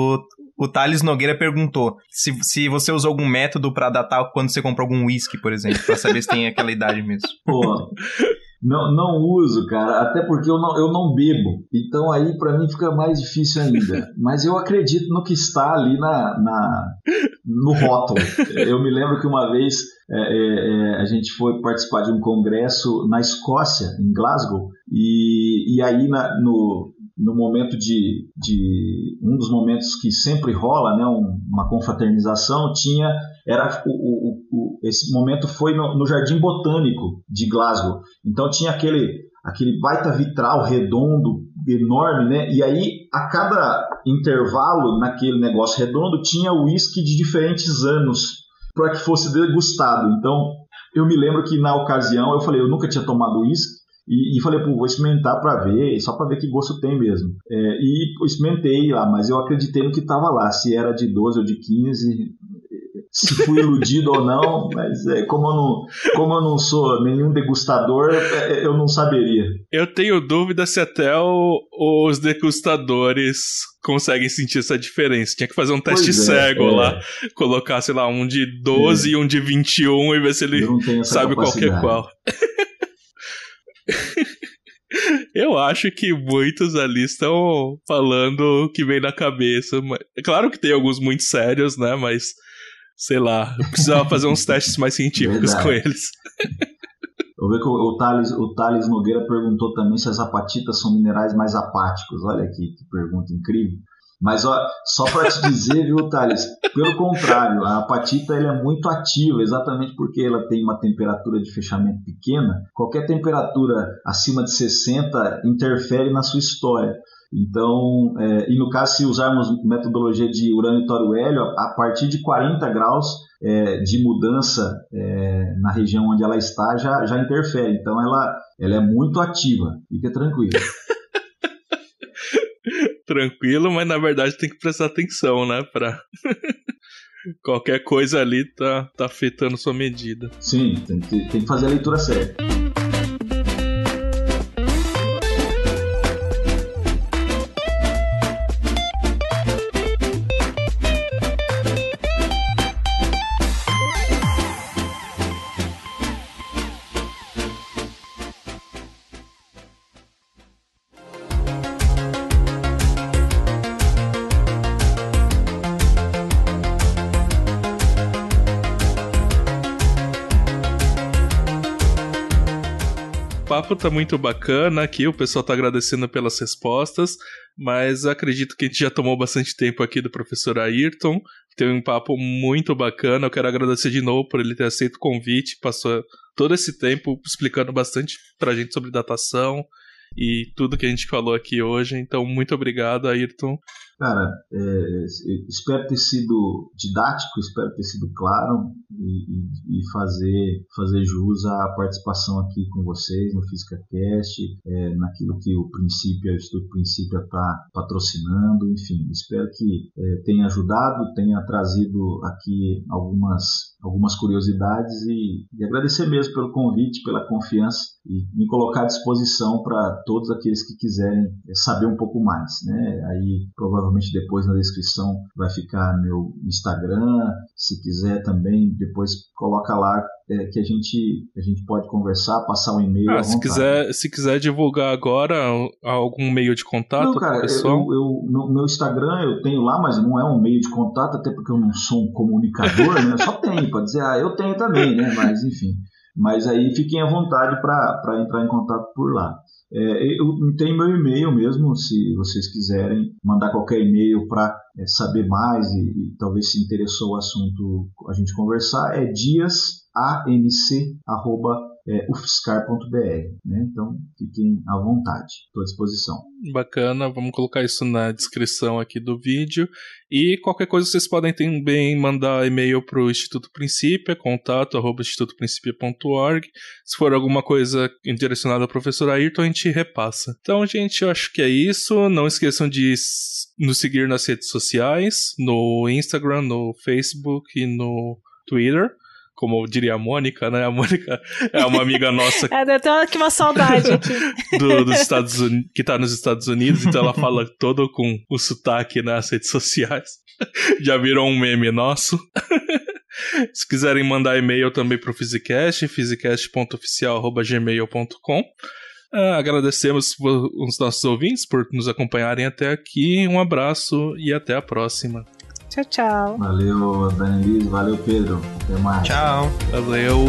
o Thales Nogueira perguntou se, se você usou algum método pra datar quando você comprou algum whisky, por exemplo, pra saber se tem aquela idade mesmo. Pô, não, não uso, cara, até porque eu não, eu não bebo. Então aí pra mim fica mais difícil ainda. Mas eu acredito no que está ali na, na no rótulo. Eu me lembro que uma vez é, é, é, a gente foi participar de um congresso na Escócia, em Glasgow, e, e aí na- no, no momento de, de um dos momentos que sempre rola, né, um- uma confraternização, tinha era o, o- o- esse momento foi no, no Jardim Botânico de Glasgow. Então tinha aquele aquele baita vitral redondo enorme, né? E aí a cada intervalo naquele negócio redondo tinha uísque de diferentes anos para que fosse degustado. Então eu me lembro que na ocasião eu falei, eu nunca tinha tomado uísque. E, e falei, pô, vou experimentar para ver, só para ver que gosto tem mesmo. É, e experimentei lá, mas eu acreditei no que estava lá, se era de 12 ou de 15, se fui iludido ou não, mas é, como, eu não, como eu não sou nenhum degustador, é, eu não saberia. Eu tenho dúvida se até o- os degustadores conseguem sentir essa diferença. Tinha que fazer um teste Pois é, cego é. lá. Colocar, sei lá, um de 12 e um de 21 e ver se ele sabe qual que é qual. Eu acho que muitos ali estão falando o que vem na cabeça. mas- É claro que tem alguns muito sérios, né? Mas, sei lá, eu precisava fazer uns testes mais científicos Verdade. com eles. Eu ver que o, o, Thales, o Thales Nogueira perguntou também se as apatitas são minerais mais apáticos. Olha aqui que pergunta incrível. Mas ó, só para te dizer, viu, Thales? Pelo contrário, a apatita ela é muito ativa, exatamente porque ela tem uma temperatura de fechamento pequena. Qualquer temperatura acima de 60 interfere na sua história. Então, é, e no caso, se usarmos metodologia de urânio tório hélio, a partir de 40 graus é, de mudança é, na região onde ela está já, já interfere. Então, ela, ela é muito ativa. Fica tranquilo. Tranquilo, mas na verdade tem que prestar atenção, né? Pra. Qualquer coisa ali tá, tá afetando sua medida. Sim, tem que, tem que fazer a leitura certa. Papo tá muito bacana aqui, o pessoal tá agradecendo pelas respostas, mas acredito que a gente já tomou bastante tempo aqui do professor Ayrton. Teve um papo muito bacana. Eu quero agradecer de novo por ele ter aceito o convite, passou todo esse tempo explicando bastante pra gente sobre datação e tudo que a gente falou aqui hoje. Então, muito obrigado, Ayrton. Cara, é, espero ter sido didático, espero ter sido claro e, e, e, fazer, fazer jus à participação aqui com vocês no FísicaCast, é, naquilo que o Princípio, o Instituto Princípio está patrocinando, enfim, espero que é, tenha ajudado, tenha trazido aqui algumas, algumas curiosidades e, e agradecer mesmo pelo convite, pela confiança e me colocar à disposição para todos aqueles que quiserem é, saber um pouco mais, né? Aí provavelmente provavelmente depois na descrição vai ficar meu Instagram. Se quiser também, depois coloca lá é, que a gente, a gente pode conversar, passar um e-mail. Ah, se quiser, se quiser divulgar agora algum meio de contato, não, cara, pessoal. Eu, eu, no meu Instagram eu tenho lá, mas não é um meio de contato, até porque eu não sou um comunicador, né? Só tenho, pode dizer, ah, eu tenho também, né? Mas enfim. Mas aí fiquem à vontade para entrar em contato por lá. É, eu tenho meu e-mail mesmo, se vocês quiserem mandar qualquer e-mail para é, saber mais e, e, talvez se interessou o assunto a gente conversar, é diasanc.com é, ufscar.br. Né? Então, fiquem à vontade, estou à disposição. Bacana, vamos colocar isso na descrição aqui do vídeo. E qualquer coisa vocês podem também mandar e-mail para o Instituto Princípio, contato arroba. Se for alguma coisa direcionada ao professor Ayrton, a gente repassa. Então, gente, eu acho que é isso. Não esqueçam de nos seguir nas redes sociais, no Instagram, no Facebook e no Twitter como diria a Mônica, né? A Mônica é uma amiga nossa. é, deu até aqui uma saudade aqui. do, dos Estados Unidos, que tá nos Estados Unidos, então ela fala todo com o sotaque nas redes sociais. Já virou um meme nosso. Se quiserem mandar e-mail também pro Physicast, physicast.oficial.gmail.com. Uh, ah, agradecemos os nossos ouvintes por nos acompanharem até aqui. Um abraço e até a próxima. Tchau, tchau. Valeu, Danelise. Valeu, Pedro. Até mais. Tchau. Valeu.